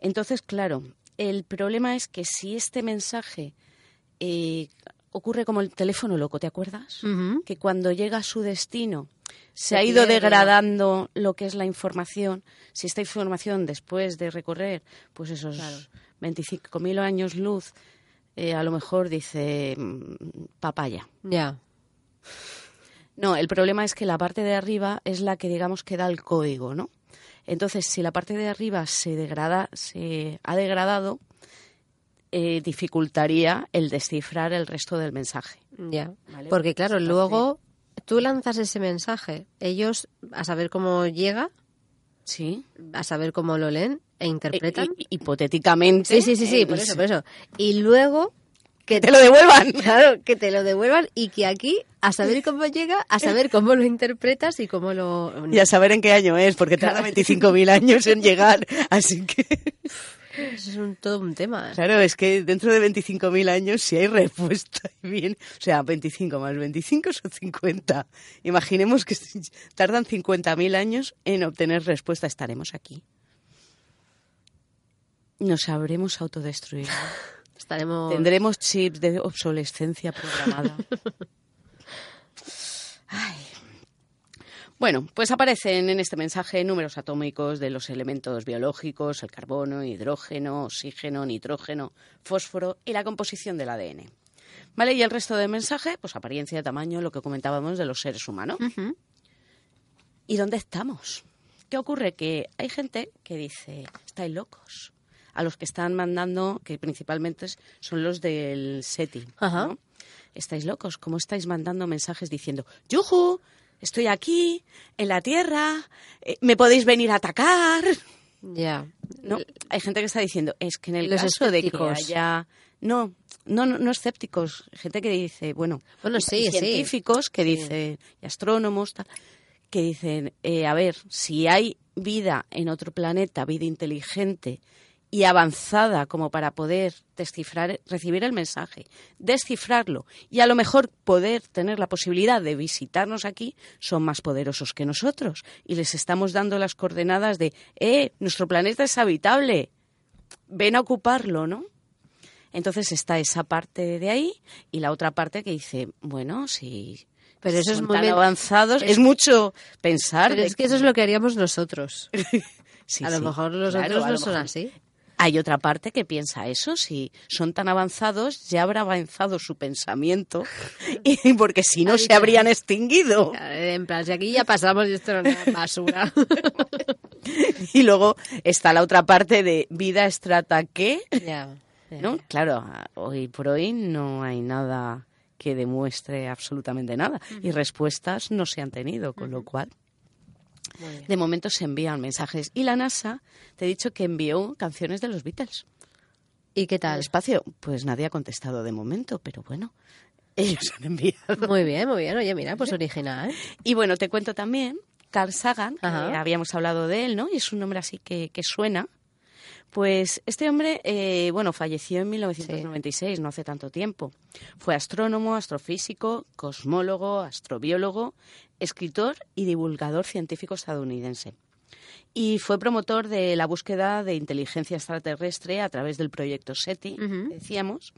Entonces, claro, el problema es que si este mensaje ocurre como el teléfono loco, ¿te acuerdas? Que cuando llega a su destino se, Se ha ido pierde. degradando lo que es la información. Si esta información después de recorrer pues esos Claro. 25.000 años luz, eh, a lo mejor dice mm, papaya. Ya. No, el problema es que la parte de arriba es la que digamos que da el código, ¿no? Entonces, si la parte de arriba se degrada, se ha degradado, eh, dificultaría el descifrar el resto del mensaje. Ya. Vale, Porque claro, esa parte- luego tú lanzas ese mensaje, ellos a saber cómo llega, Sí. a saber cómo lo leen e interpretan. Hi- hi- hipotéticamente. Sí, sí, sí, sí, eh, por eso, por eso. Y luego que te lo devuelvan. Claro, que te lo devuelvan y que aquí, a saber cómo llega, a saber cómo lo interpretas y cómo lo... Y a saber en qué año es, porque tarda 25.000 años en llegar. Así que, Eso es un, todo un tema. claro, es que dentro de 25.000 años, si hay respuesta y bien, o sea, 25 más 25 son 50. Imaginemos que tardan 50.000 años en obtener respuesta, estaremos aquí. Nos habremos autodestruido. Estaremos... Tendremos chips de obsolescencia programada. Bueno, pues aparecen en este mensaje números atómicos de los elementos biológicos, el carbono, hidrógeno, oxígeno, nitrógeno, fósforo y la composición del ADN. ¿Vale? Y el resto del mensaje, pues apariencia, tamaño, lo que comentábamos de los seres humanos. ¿Y dónde estamos? ¿Qué ocurre? Que hay gente que dice, estáis locos. A los que están mandando, que principalmente son los del SETI. Ajá. ¿no? Estáis locos. ¿Cómo estáis mandando mensajes diciendo, ¡Yuju! Estoy aquí, en la Tierra, eh, me podéis venir a atacar. Ya. No, hay gente que está diciendo, es que en el Los caso de que escépticos. haya... No, no, no, no escépticos. Gente que dice, bueno, Bueno, sí, y sí. científicos que Sí. dicen, y astrónomos, tal, que dicen, eh, a ver, si hay vida en otro planeta, vida inteligente, y avanzada como para poder descifrar, recibir el mensaje, descifrarlo y a lo mejor poder tener la posibilidad de visitarnos aquí, son más poderosos que nosotros. Y les estamos dando las coordenadas de, eh, nuestro planeta es habitable, ven a ocuparlo, ¿no? Entonces está esa parte de ahí y la otra parte que dice, bueno, si Pero eso es son muy tan avanzados, es- es, mucho pensar. Pero es que eso es lo que haríamos nosotros. Sí, a lo sí, mejor los claro, otros no lo son así. Hay otra parte que piensa eso, si son tan avanzados, ya habrá avanzado su pensamiento, y porque si no se habrían extinguido. En plan, si aquí ya pasamos y esto no es basura. Y luego está la otra parte de vida estrata ya. Claro, hoy por hoy no hay nada que demuestre absolutamente nada y respuestas no se han tenido, con lo cual. De momento se envían mensajes. Y la NASA, te he dicho que envió canciones de los Beatles. ¿Y qué al tal? espacio? Pues nadie ha contestado de momento, pero bueno, ellos han enviado. Muy bien, muy bien. Oye, mira, pues original. Y bueno, te cuento también, Carl Sagan, que habíamos hablado de él, ¿no? Y es un nombre así que, que suena. Pues este hombre, eh, bueno, falleció en 1996, no hace tanto tiempo. Fue astrónomo, astrofísico, cosmólogo, astrobiólogo, escritor y divulgador científico estadounidense. Y fue promotor de la búsqueda de inteligencia extraterrestre a través del proyecto SETI, decíamos,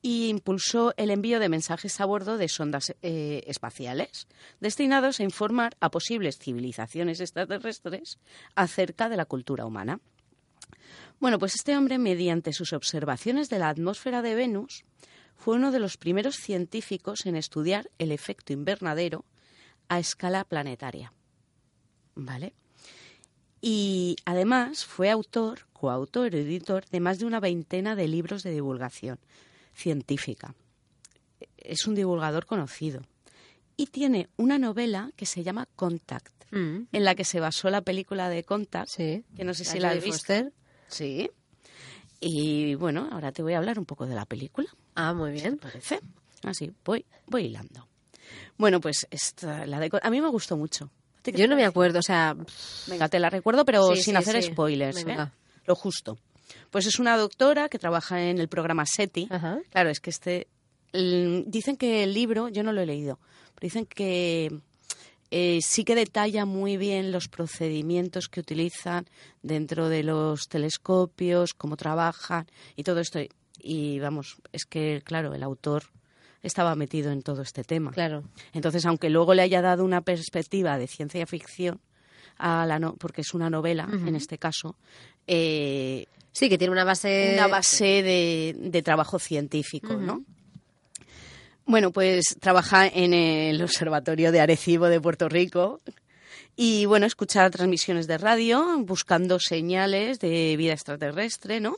y impulsó el envío de mensajes a bordo de sondas eh, espaciales destinados a informar a posibles civilizaciones extraterrestres acerca de la cultura humana. Bueno, pues este hombre, mediante sus observaciones de la atmósfera de Venus, fue uno de los primeros científicos en estudiar el efecto invernadero a escala planetaria. ¿Vale? Y además fue autor, coautor, editor de más de una veintena de libros de divulgación científica. Es un divulgador conocido. Y tiene una novela que se llama Contact, Mm, en la que se basó la película de Contact, Sí. que no sé si ¿La la has visto. Sí. Y bueno, ahora te voy a hablar un poco de la película, Ah, muy bien. parece. Así, voy, voy hilando. Bueno, pues esta, la de, a mí me gustó mucho. ¿A ti qué Yo no me acuerdo, o sea, Venga, te la recuerdo, pero Sí, sin sí, hacer sí. spoilers, ¿eh? Venga. Lo justo. Pues es una doctora que trabaja en el programa SETI. Ajá. Claro, es que este... el- dicen que el libro, yo no lo he leído, pero dicen que eh, sí que detalla muy bien los procedimientos que utilizan dentro de los telescopios, cómo trabajan y todo esto. Y vamos, es que, claro, el autor estaba metido en todo este tema. claro. Entonces, aunque luego le haya dado una perspectiva de ciencia ficción, a la no- porque es una novela en este caso, eh, Sí, que tiene una base... una base de, de trabajo científico, ¿no? Bueno, pues trabaja en el Observatorio de Arecibo de Puerto Rico y, bueno, escucha transmisiones de radio buscando señales de vida extraterrestre, ¿no?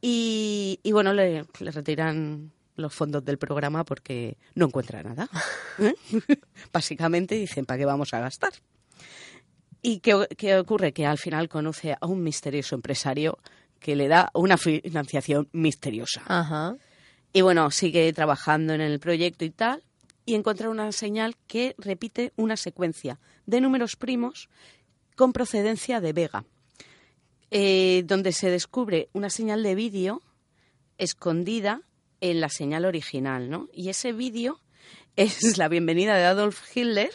Y, y, bueno, le, le retiran los fondos del programa porque no encuentra nada. ¿eh? Básicamente dicen, ¿para qué vamos a gastar? ¿Y qué, qué ocurre? Que al final conoce a un misterioso empresario que le da una financiación misteriosa. Ajá. Y bueno, sigue trabajando en el proyecto y tal, y encuentra una señal que repite una secuencia de números primos con procedencia de Vega, eh, donde se descubre una señal de vídeo escondida en la señal original, ¿no? Y ese vídeo es la bienvenida de Adolf Hitler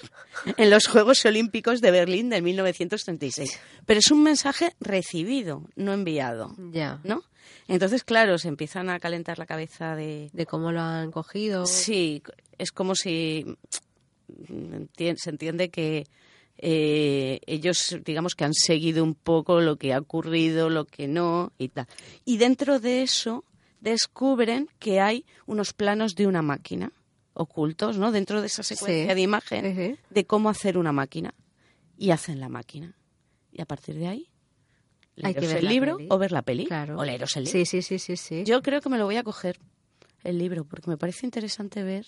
en los Juegos Olímpicos de Berlín de 1936. Pero es un mensaje recibido, no enviado, Ya. ¿no? Entonces, claro, se empiezan a calentar la cabeza de... De cómo lo han cogido. Sí, es como si se entiende que eh, ellos, digamos que han seguido un poco lo que ha ocurrido, lo que no y tal. Y dentro de eso descubren que hay unos planos de una máquina ocultos, ¿no? Dentro de esa secuencia Sí. de imagen de cómo hacer una máquina y hacen la máquina. Y a partir de ahí, Hay que leeros ver el libro peli. o ver la peli Claro. o leeros el libro. Sí, sí, sí, sí, sí. Yo creo que me lo voy a coger el libro porque me parece interesante ver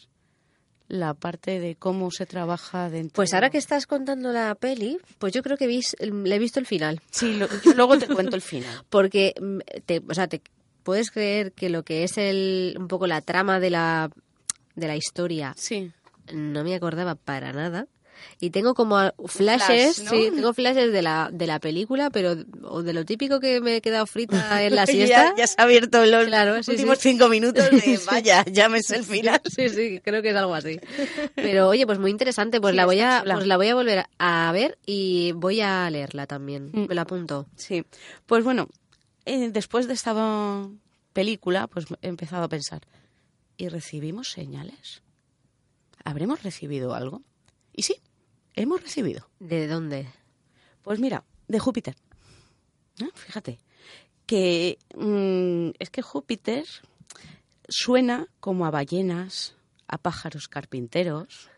la parte de cómo se trabaja dentro. Pues ahora que estás contando la peli, pues yo creo que vis- le he visto el final. sí, lo- yo luego te cuento el final. Porque, mm, te, o sea, te puedes creer que lo que es el, un poco la trama de la, de la historia Sí, no me acordaba para nada. y tengo como flashes, Flash, ¿no? sí, tengo flashes de la, de la película, pero o de lo típico que me he quedado frita en la Ya- siesta. Ya, se ha abierto los Claro, sí, últimos sí. cinco minutos de vaya, llámese el final. Sí, sí, creo que es algo así. Pero oye, pues muy interesante, pues la voy a pues la voy a volver a ver y voy a leerla también. Mm. Me la apunto. Sí, pues bueno, eh, después de esta película, pues he empezado a pensar, ¿y recibimos señales? ¿Habremos recibido algo? Y sí, hemos recibido. ¿De dónde? Pues mira, de Júpiter. Fíjate, que mm, es que Júpiter suena como a ballenas, a pájaros carpinteros,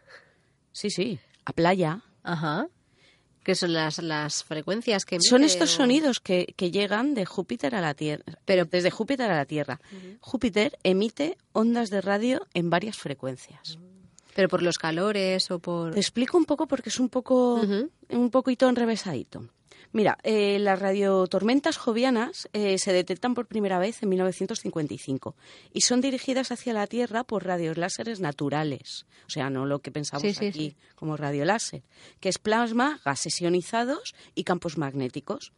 sí, sí, a playa. Ajá. ¿Qué son las, las frecuencias que Son emite estos o- sonidos que, que llegan de Júpiter a la Tierra, Pero- desde Júpiter a la Tierra. Júpiter emite ondas de radio en varias frecuencias. Pero por los calores o por... Te explico un poco porque es un poco un poquito enrevesadito. Mira, eh, las radiotormentas jovianas eh, se detectan por primera vez en 1955 y son dirigidas hacia la Tierra por radios láseres naturales, o sea, no lo que pensamos Sí, sí, aquí sí. como radioláser, que es plasma, gases ionizados y campos magnéticos,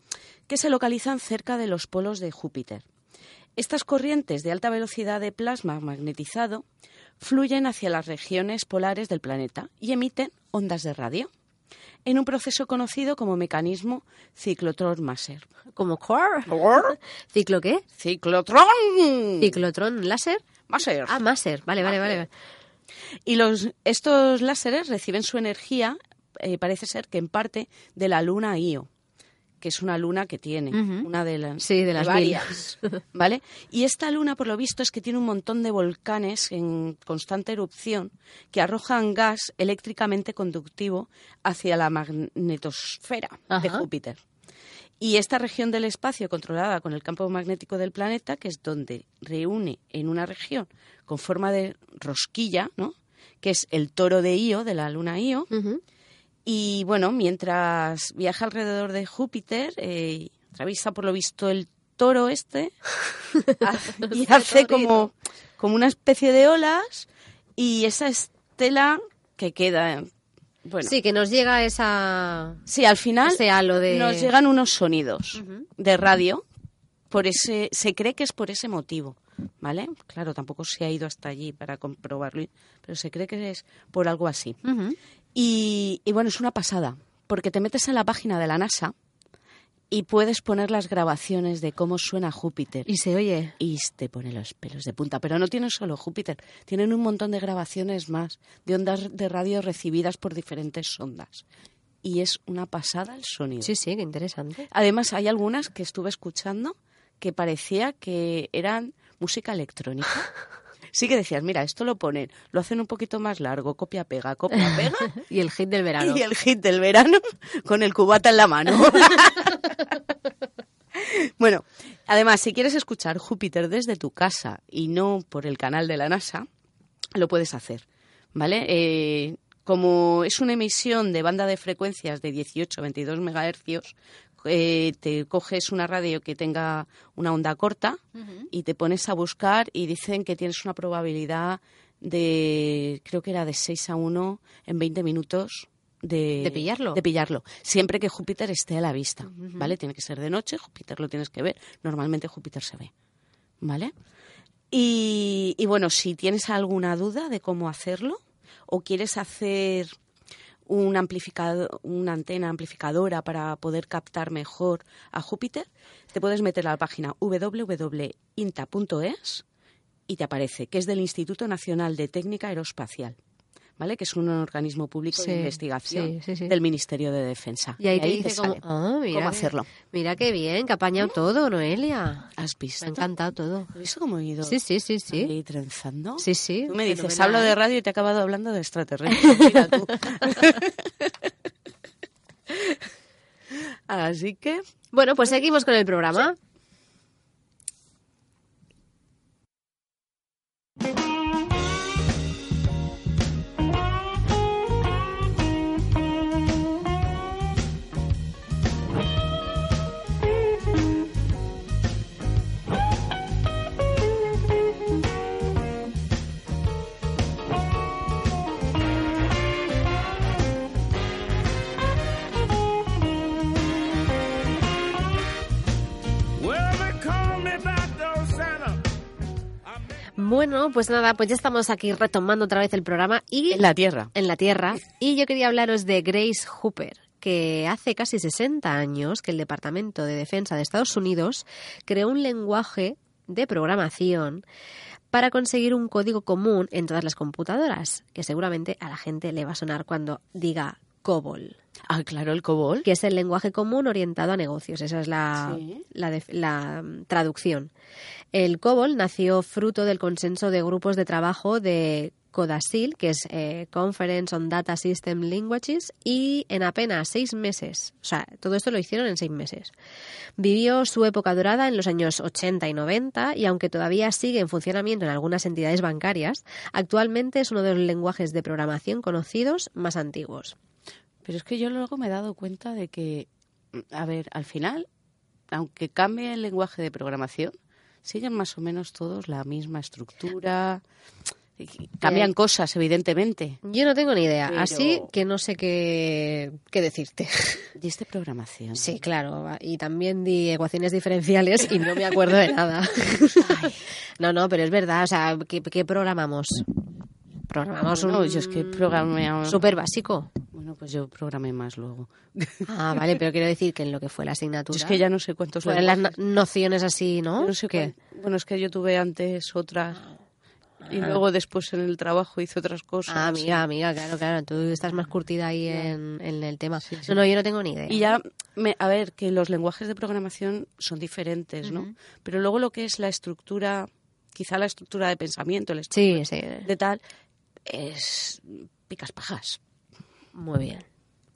que se localizan cerca de los polos de Júpiter. Estas corrientes de alta velocidad de plasma magnetizado fluyen hacia las regiones polares del planeta y emiten ondas de radio en un proceso conocido como mecanismo ciclotrón-máser. ¿Como core? ¿Ciclo qué? ¡Ciclotrón! ¿Ciclotrón láser? Máser. Ah, máser. Vale, vale, vale. Y los, estos láseres reciben su energía, eh, parece ser que en parte, de la luna Io, que es una luna que tiene, una de Sí, de las varias. ¿Vale? Y esta luna, por lo visto, es que tiene un montón de volcanes en constante erupción que arrojan gas eléctricamente conductivo hacia la magnetosfera de. Júpiter. Y esta región del espacio controlada con el campo magnético del planeta, que es donde reúne en una región con forma de rosquilla, ¿no? que es el toro de Io, de la luna Io. Y bueno, mientras viaja alrededor de Júpiter, eh, atraviesa por lo visto el toro este y hace como, como una especie de olas y esa estela que queda. Bueno, Sí, que nos llega esa... sí, al final ese halo de... nos llegan unos sonidos de radio. Por ese, se cree que es por ese motivo, ¿vale? Claro, tampoco se ha ido hasta allí para comprobarlo, pero se cree que es por algo así. Ujú. Y, y bueno, es una pasada, porque te metes en la página de la NASA y puedes poner las grabaciones de cómo suena Júpiter. Y se oye. Y te pone los pelos de punta. Pero no tienen solo Júpiter, tienen un montón de grabaciones más, de ondas de radio recibidas por diferentes sondas. Y es una pasada el sonido. Sí, sí, qué interesante. Además, hay algunas que estuve escuchando que parecía que eran música electrónica. Sí que decías, mira, esto lo ponen, lo hacen un poquito más largo, copia-pega, copia-pega, Y el hit del verano. y el hit del verano con el cubata en la mano. bueno, además, si quieres escuchar Júpiter desde tu casa y no por el canal de la NASA, lo puedes hacer, ¿vale? Eh, como es una emisión de banda de frecuencias de 18 22 megahercios, eh, te coges una radio que tenga una onda corta y te pones a buscar y dicen que tienes una probabilidad de, creo que era de 6 a 1 en 20 minutos de, ¿De pillarlo? De pillarlo. Siempre que Júpiter esté a la vista, ¿vale? Tiene que ser de noche, Júpiter lo tienes que ver. Normalmente Júpiter se ve, ¿vale? Y, y bueno, si tienes alguna duda de cómo hacerlo o quieres hacer un una antena amplificadora para poder captar mejor a Júpiter, te puedes meter a la página www.inta.es y te aparece que es del Instituto Nacional de Técnica Aeroespacial, ¿vale? Que es un organismo público Sí, de investigación sí, sí, sí. del Ministerio de Defensa. Y ahí te dice sale ah, mira cómo que- hacerlo. Mira qué bien, que ha apañado todo, Noelia. ¿Has visto? Me ha encantado todo. ¿Has visto cómo he ido Sí, sí, sí, sí. ahí trenzando? Sí, sí. Tú me dices, fenomenal. hablo de radio y te he acabado hablando de extraterrestres. Mira tú. Así que, Bueno, pues seguimos con el programa. Bueno, pues nada, pues ya estamos aquí retomando otra vez el programa y En la Tierra. en la Tierra. Y yo quería hablaros de Grace Hooper, que hace casi 60 años que el Departamento de Defensa de Estados Unidos creó un lenguaje de programación para conseguir un código común en todas las computadoras, que seguramente a la gente le va a sonar cuando diga COBOL, Ah, claro, el COBOL. que es el lenguaje común orientado a negocios. Esa es la, Sí. la, def- la, mm, traducción. El COBOL nació fruto del consenso de grupos de trabajo de CODASIL, que es eh, Conference on Data System Languages, y en apenas seis meses, o sea, todo esto lo hicieron en seis meses. Vivió su época dorada en los años 80 y 90 y aunque todavía sigue en funcionamiento en algunas entidades bancarias, actualmente es uno de los lenguajes de programación conocidos más antiguos. Pero es que yo luego me he dado cuenta de que, a ver, al final, aunque cambie el lenguaje de programación, siguen más o menos todos la misma estructura. Cambian Eh, cosas, evidentemente. Yo no tengo ni idea, Pero- así que no sé qué, qué decirte. ¿Diste programación? Sí, claro, y también di ecuaciones diferenciales y no me acuerdo de nada. No, no, pero es verdad, o sea, ¿qué, qué programamos? Programamos No, un yo es que programé... súper básico. Bueno, pues yo programé más luego. Ah, vale, pero quiero decir que en lo que fue la asignatura. Yo es que ya no sé cuántos fueron las no- nociones así, ¿no? Yo no sé ¿Qué? cuál- Bueno, es que yo tuve antes otras y luego después en el trabajo hice otras cosas. Ah, amiga, amiga, claro, claro, tú estás más curtida ahí en, en el tema. No, no, yo no tengo ni idea. Y ya, me- a ver, que los lenguajes de programación son diferentes, ¿no? Pero luego lo que es la estructura, quizá la estructura de pensamiento, la estructura Sí, sí, de tal, es picas pajas. Muy bien.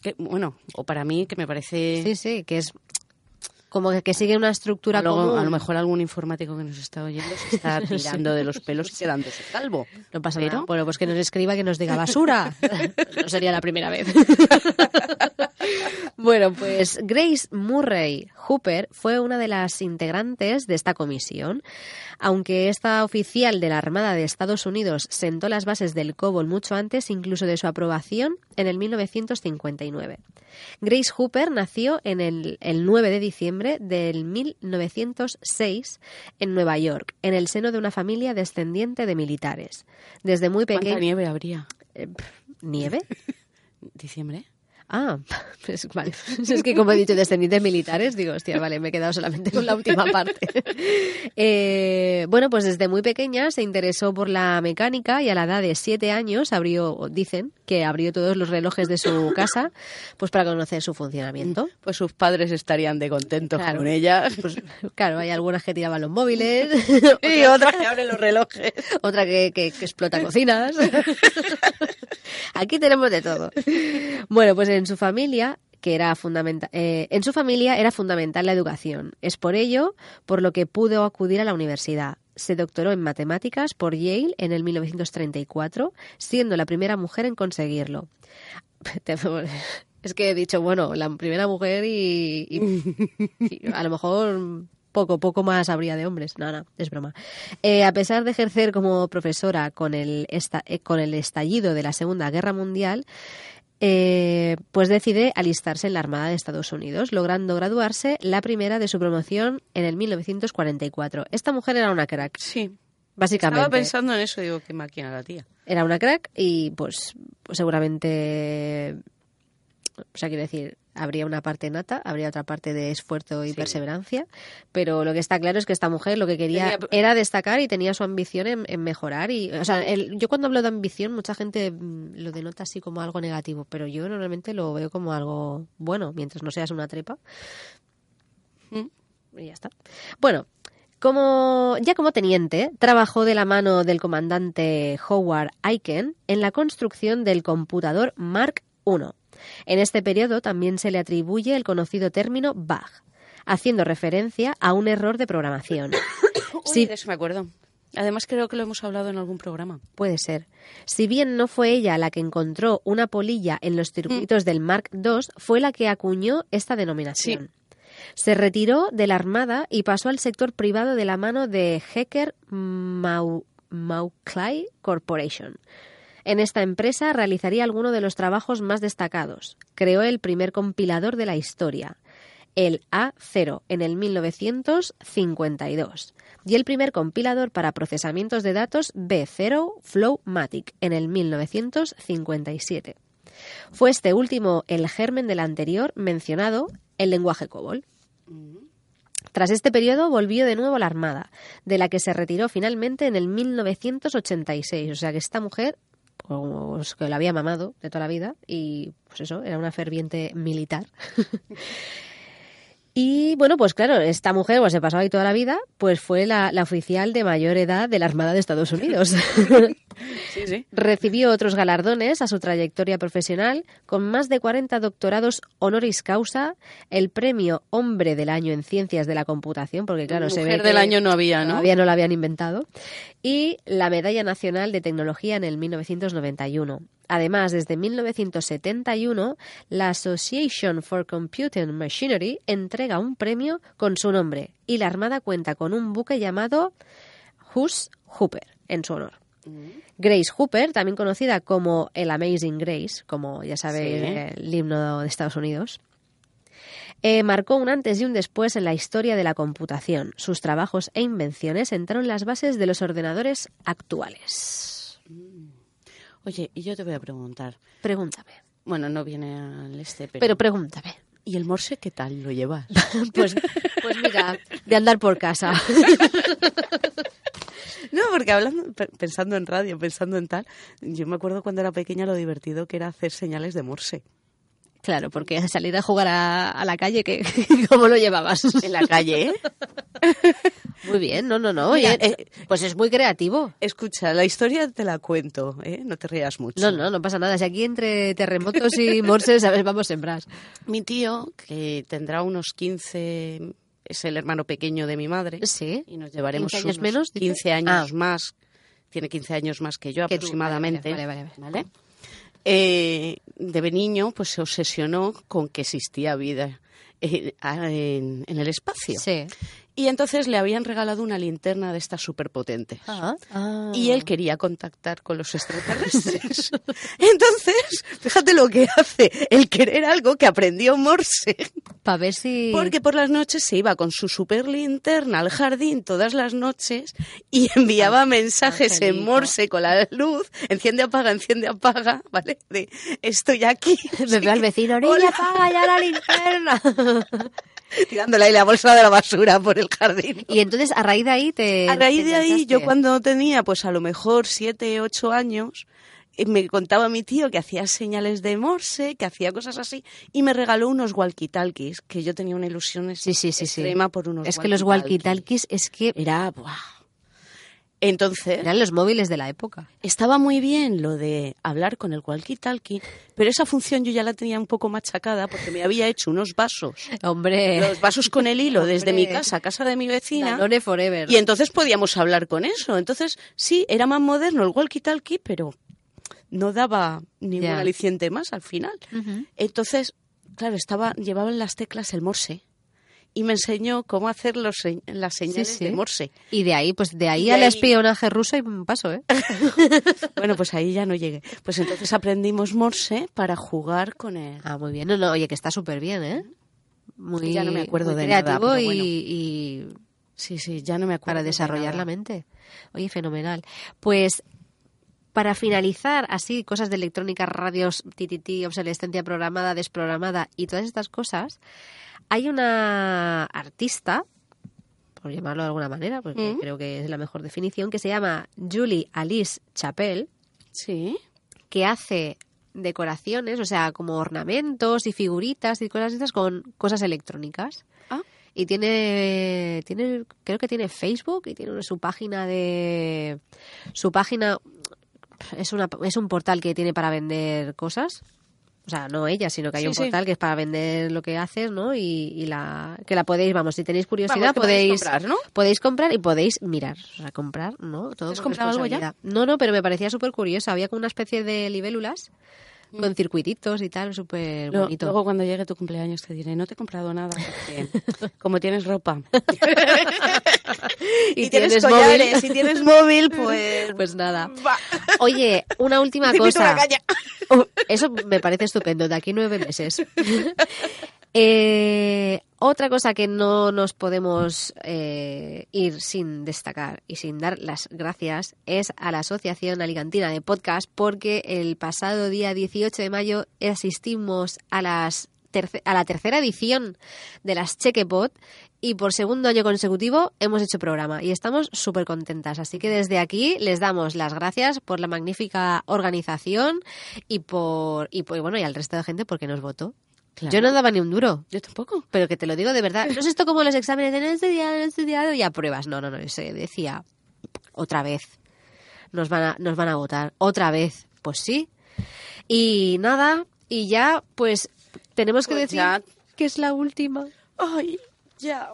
Que, bueno, o para mí, que me parece... Sí, sí, que es como que, que sigue una estructura Luego, común. a lo mejor algún informático que nos está oyendo se está tirando de los pelos y quedándose calvo. No pasa Pero- nada. Bueno, pues que nos escriba, que nos diga basura. no sería la primera vez. bueno, pues Grace Murray Hooper fue una de las integrantes de esta comisión. Aunque esta oficial de la Armada de Estados Unidos sentó las bases del COBOL mucho antes, incluso de su aprobación, en el 1959. Grace Hooper nació en el, el 9 de diciembre del 1906 en Nueva York, en el seno de una familia descendiente de militares. Desde muy ¿Cuánta pequeña. nieve habría? ¿Nieve? ¿Diciembre? Ah, pues, vale. Es que como he dicho descendientes militares, digo, hostia, vale, me he quedado solamente con la última parte. Eh, bueno, pues desde muy pequeña se interesó por la mecánica y a la edad de siete años abrió, dicen que abrió todos los relojes de su casa, pues para conocer su funcionamiento. Pues sus padres estarían de contentos Claro. con ella. Pues claro, hay algunas que tiraban los móviles, y otras que abren los relojes. otra que, que, que explota cocinas. Aquí tenemos de todo. Bueno, pues en su familia que era fundamental en su familia era fundamental la educación. Es por ello por lo que pudo acudir a la universidad. Se doctoró en matemáticas por Yale en el 1934, siendo la primera mujer en conseguirlo. Es que he dicho, bueno, la primera mujer y a lo mejor poco, poco más habría de hombres. No, no, es broma. Eh, a pesar de ejercer como profesora con el, esta- eh, con el estallido de la Segunda Guerra Mundial, eh, pues decide alistarse en la Armada de Estados Unidos, logrando graduarse la primera de su promoción en el 1944. Esta mujer era una crack, Sí. básicamente. Estaba pensando en eso, digo, qué máquina la tía. Era una crack y pues, pues seguramente, o sea, quiero decir, habría una parte nata, habría otra parte de esfuerzo y Sí. perseverancia, pero lo que está claro es que esta mujer lo que quería Tenía- era destacar y tenía su ambición en, en mejorar. y o sea, el- Yo cuando hablo de ambición, mucha gente mm, lo denota así como algo negativo, pero yo normalmente lo veo como algo bueno, mientras no seas una trepa. ¿Mm? Y ya está. Bueno, como, ya como teniente, trabajó de la mano del comandante Howard Aiken en la construcción del computador Mark I. En este periodo también se le atribuye el conocido término bug, haciendo referencia a un error de programación. Sí, de eso me acuerdo. Además creo que lo hemos hablado en algún programa. Puede ser. Si bien no fue ella la que encontró una polilla en los circuitos del Mark II, fue la que acuñó esta denominación. Se retiró de la Armada y pasó al sector privado de la mano de Hecker Mau- Mauclay Corporation. En esta empresa realizaría algunos de los trabajos más destacados. Creó el primer compilador de la historia. el A0 en el 1952 y el primer compilador para procesamientos de datos B0 Flowmatic en el 1957. Fue este último el germen del anterior mencionado, el lenguaje COBOL. Tras este periodo volvió de nuevo a la Armada, de la que se retiró finalmente en el 1986. O sea que esta mujer, pues, que la había mamado de toda la vida, y pues eso, era una ferviente militar. Y bueno, pues claro, esta mujer, pues se pasó ahí toda la vida, pues fue la, la oficial de mayor edad de la Armada de Estados Unidos. Sí, sí. Recibió otros galardones a su trayectoria profesional, con más de 40 doctorados honoris causa, el premio Hombre del Año en Ciencias de la Computación, porque claro, se ve del que año no había, ¿no? todavía no la habían inventado, y la Medalla Nacional de Tecnología en el 1991. Además, desde 1971, la Association for Computing Machinery entrega un premio con su nombre y la Armada cuenta con un buque llamado Hus Hooper en su honor. Grace Hooper, también conocida como el Amazing Grace, como ya sabéis, Sí. el himno de Estados Unidos, eh, marcó un antes y un después en la historia de la computación. Sus trabajos e invenciones sentaron las bases de los ordenadores actuales. Oye, y yo te voy a preguntar. Pregúntame. Bueno, no viene al este, pero... Pero pregúntame. ¿Y el morse qué tal lo llevas? Pues, pues mira, de andar por casa. No, porque hablando, pe- pensando en radio, pensando en tal, yo me acuerdo cuando era pequeña lo divertido que era hacer señales de morse. Claro, porque salir a jugar a, a la calle, que ¿cómo lo llevabas? En la calle, ¿eh? Muy bien, no, no, no. Mira, eh, pues es muy creativo. Escucha, la historia te la cuento, ¿eh? No te rías mucho. No, no, no pasa nada. Si aquí entre terremotos y morses, ¿sabes? Vamos sembrar. Mi tío, que tendrá unos 15, es el hermano pequeño de mi madre, Sí. y nos llevaremos 15 años unos menos, dices? 15 años Ah. más. Tiene 15 años más que yo tú, aproximadamente. vale, vale, vale, ¿vale? Eh, de niño, pues se obsesionó con que existía vida eh, en, en el espacio. Sí. Y entonces le habían regalado una linterna de estas superpotentes. Ah, ah. Y él quería contactar con los extraterrestres. Entonces, fíjate lo que hace, el querer algo que aprendió Morse. Para ver si... Porque por las noches se iba con su super linterna al jardín todas las noches y enviaba mensajes en. Morse con la luz, enciende, apaga, enciende, apaga, ¿vale? De estoy aquí. Me veo al vecino, Hola. apaga ya la linterna. Tirándole ahí la bolsa de la basura por el jardín. y entonces, a raíz de ahí te... A raíz te de ahí, yo cuando tenía, pues a lo mejor siete, ocho años, eh, me contaba mi tío que hacía señales de Morse, que hacía cosas así, y me regaló unos walkie-talkies, que yo tenía una ilusión Sí, sí, sí, sí. extrema por unos Es que los walkie-talkies es que Era, ¡buah! Entonces, eran los móviles de la época. estaba muy bien lo de hablar con el walkie-talkie, pero esa función yo ya la tenía un poco machacada porque me había hecho unos vasos. Hombre, Los vasos con el hilo desde mi casa a casa de mi vecina. Danone Forever. Y entonces podíamos hablar con eso. Entonces, sí, era más moderno el walkie-talkie, pero no daba ningún Ya. aliciente más al final. Entonces, claro, estaba, llevaba en las teclas el morse y me enseñó cómo hacer los, las señales sí. de morse. Y de ahí, pues de ahí de al ahí- espionaje ruso y un paso, ¿eh? Bueno, pues ahí ya no llegué. Pues entonces aprendimos morse para jugar con él. Ah, muy bien. No, no, oye, que está súper bien, ¿eh? Muy, Ya no me acuerdo muy de nada, pero bueno. y Sí, sí, ya no me acuerdo. para de desarrollar la mente. Oye, fenomenal. Pues para finalizar, así, cosas de electrónica, radios, TTT, obsolescencia programada, desprogramada y todas estas cosas, hay una artista, por llamarlo de alguna manera, porque Mm. creo que es la mejor definición, que se llama Julie Alice Chapelle, Sí. que hace decoraciones, o sea, como ornamentos y figuritas y cosas de esas con cosas electrónicas. Ah. Y tiene, tiene, creo que tiene Facebook y tiene su página de, su página es una, es un portal que tiene para vender cosas. O sea, no ella, sino que hay Sí, un sí. portal que es para vender lo que haces, ¿no? Y, y la que la podéis, vamos, si tenéis curiosidad Vamos, podéis podéis comprar, ¿no? podéis comprar y podéis mirar, o sea, comprar, ¿no? Todo ¿Has comprado algo ya? No, no, pero me parecía súper curioso. Había como una especie de libélulas con circuititos y tal, súper bonito. Luego cuando llegue tu cumpleaños te diré, no te he comprado nada porque como tienes ropa y, tienes, tienes collares móvil. y tienes móvil, pues... Pues nada. va. Oye, una última Te cosa. una caña. Eso me parece estupendo, de aquí nueve meses. Eh, otra cosa que no nos podemos eh, ir sin destacar y sin dar las gracias es a la Asociación Alicantina de Podcast porque el pasado día 18 de mayo asistimos a las a la tercera edición de las Chequepod y por segundo año consecutivo hemos hecho programa y estamos súper contentas. Así que desde aquí les damos las gracias por la magnífica organización y por y por- bueno y al resto de gente porque nos votó. Claro. Yo no daba ni un duro. Yo tampoco. Pero que te lo digo de verdad. No es esto como los exámenes de no he estudiado, no he estudiado y apruebas. No, no, no. Se decía otra vez. Nos van a, nos van a votar. Otra vez. Pues sí. Y nada. Y ya, pues, tenemos que Pues decir ya. que es la última. Ay, ya.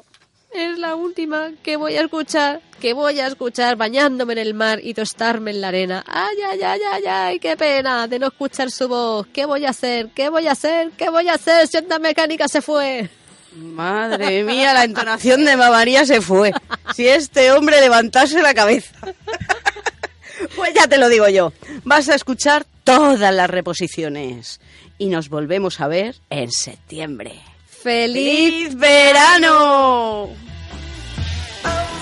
Es la última que voy a escuchar, que voy a escuchar bañándome en el mar y tostarme en la arena. Ay, ay, ay, ay, ay, qué pena de no escuchar su voz. ¿Qué voy a hacer? ¿Qué voy a hacer? ¿Qué voy a hacer si Onda Mecánica se fue? Madre mía, la entonación de María se fue. Si este hombre levantase la cabeza. Pues ya te lo digo yo. Vas a escuchar todas las reposiciones. Y nos volvemos a ver en septiembre. ¡Feliz ¡Feliz verano! Oh.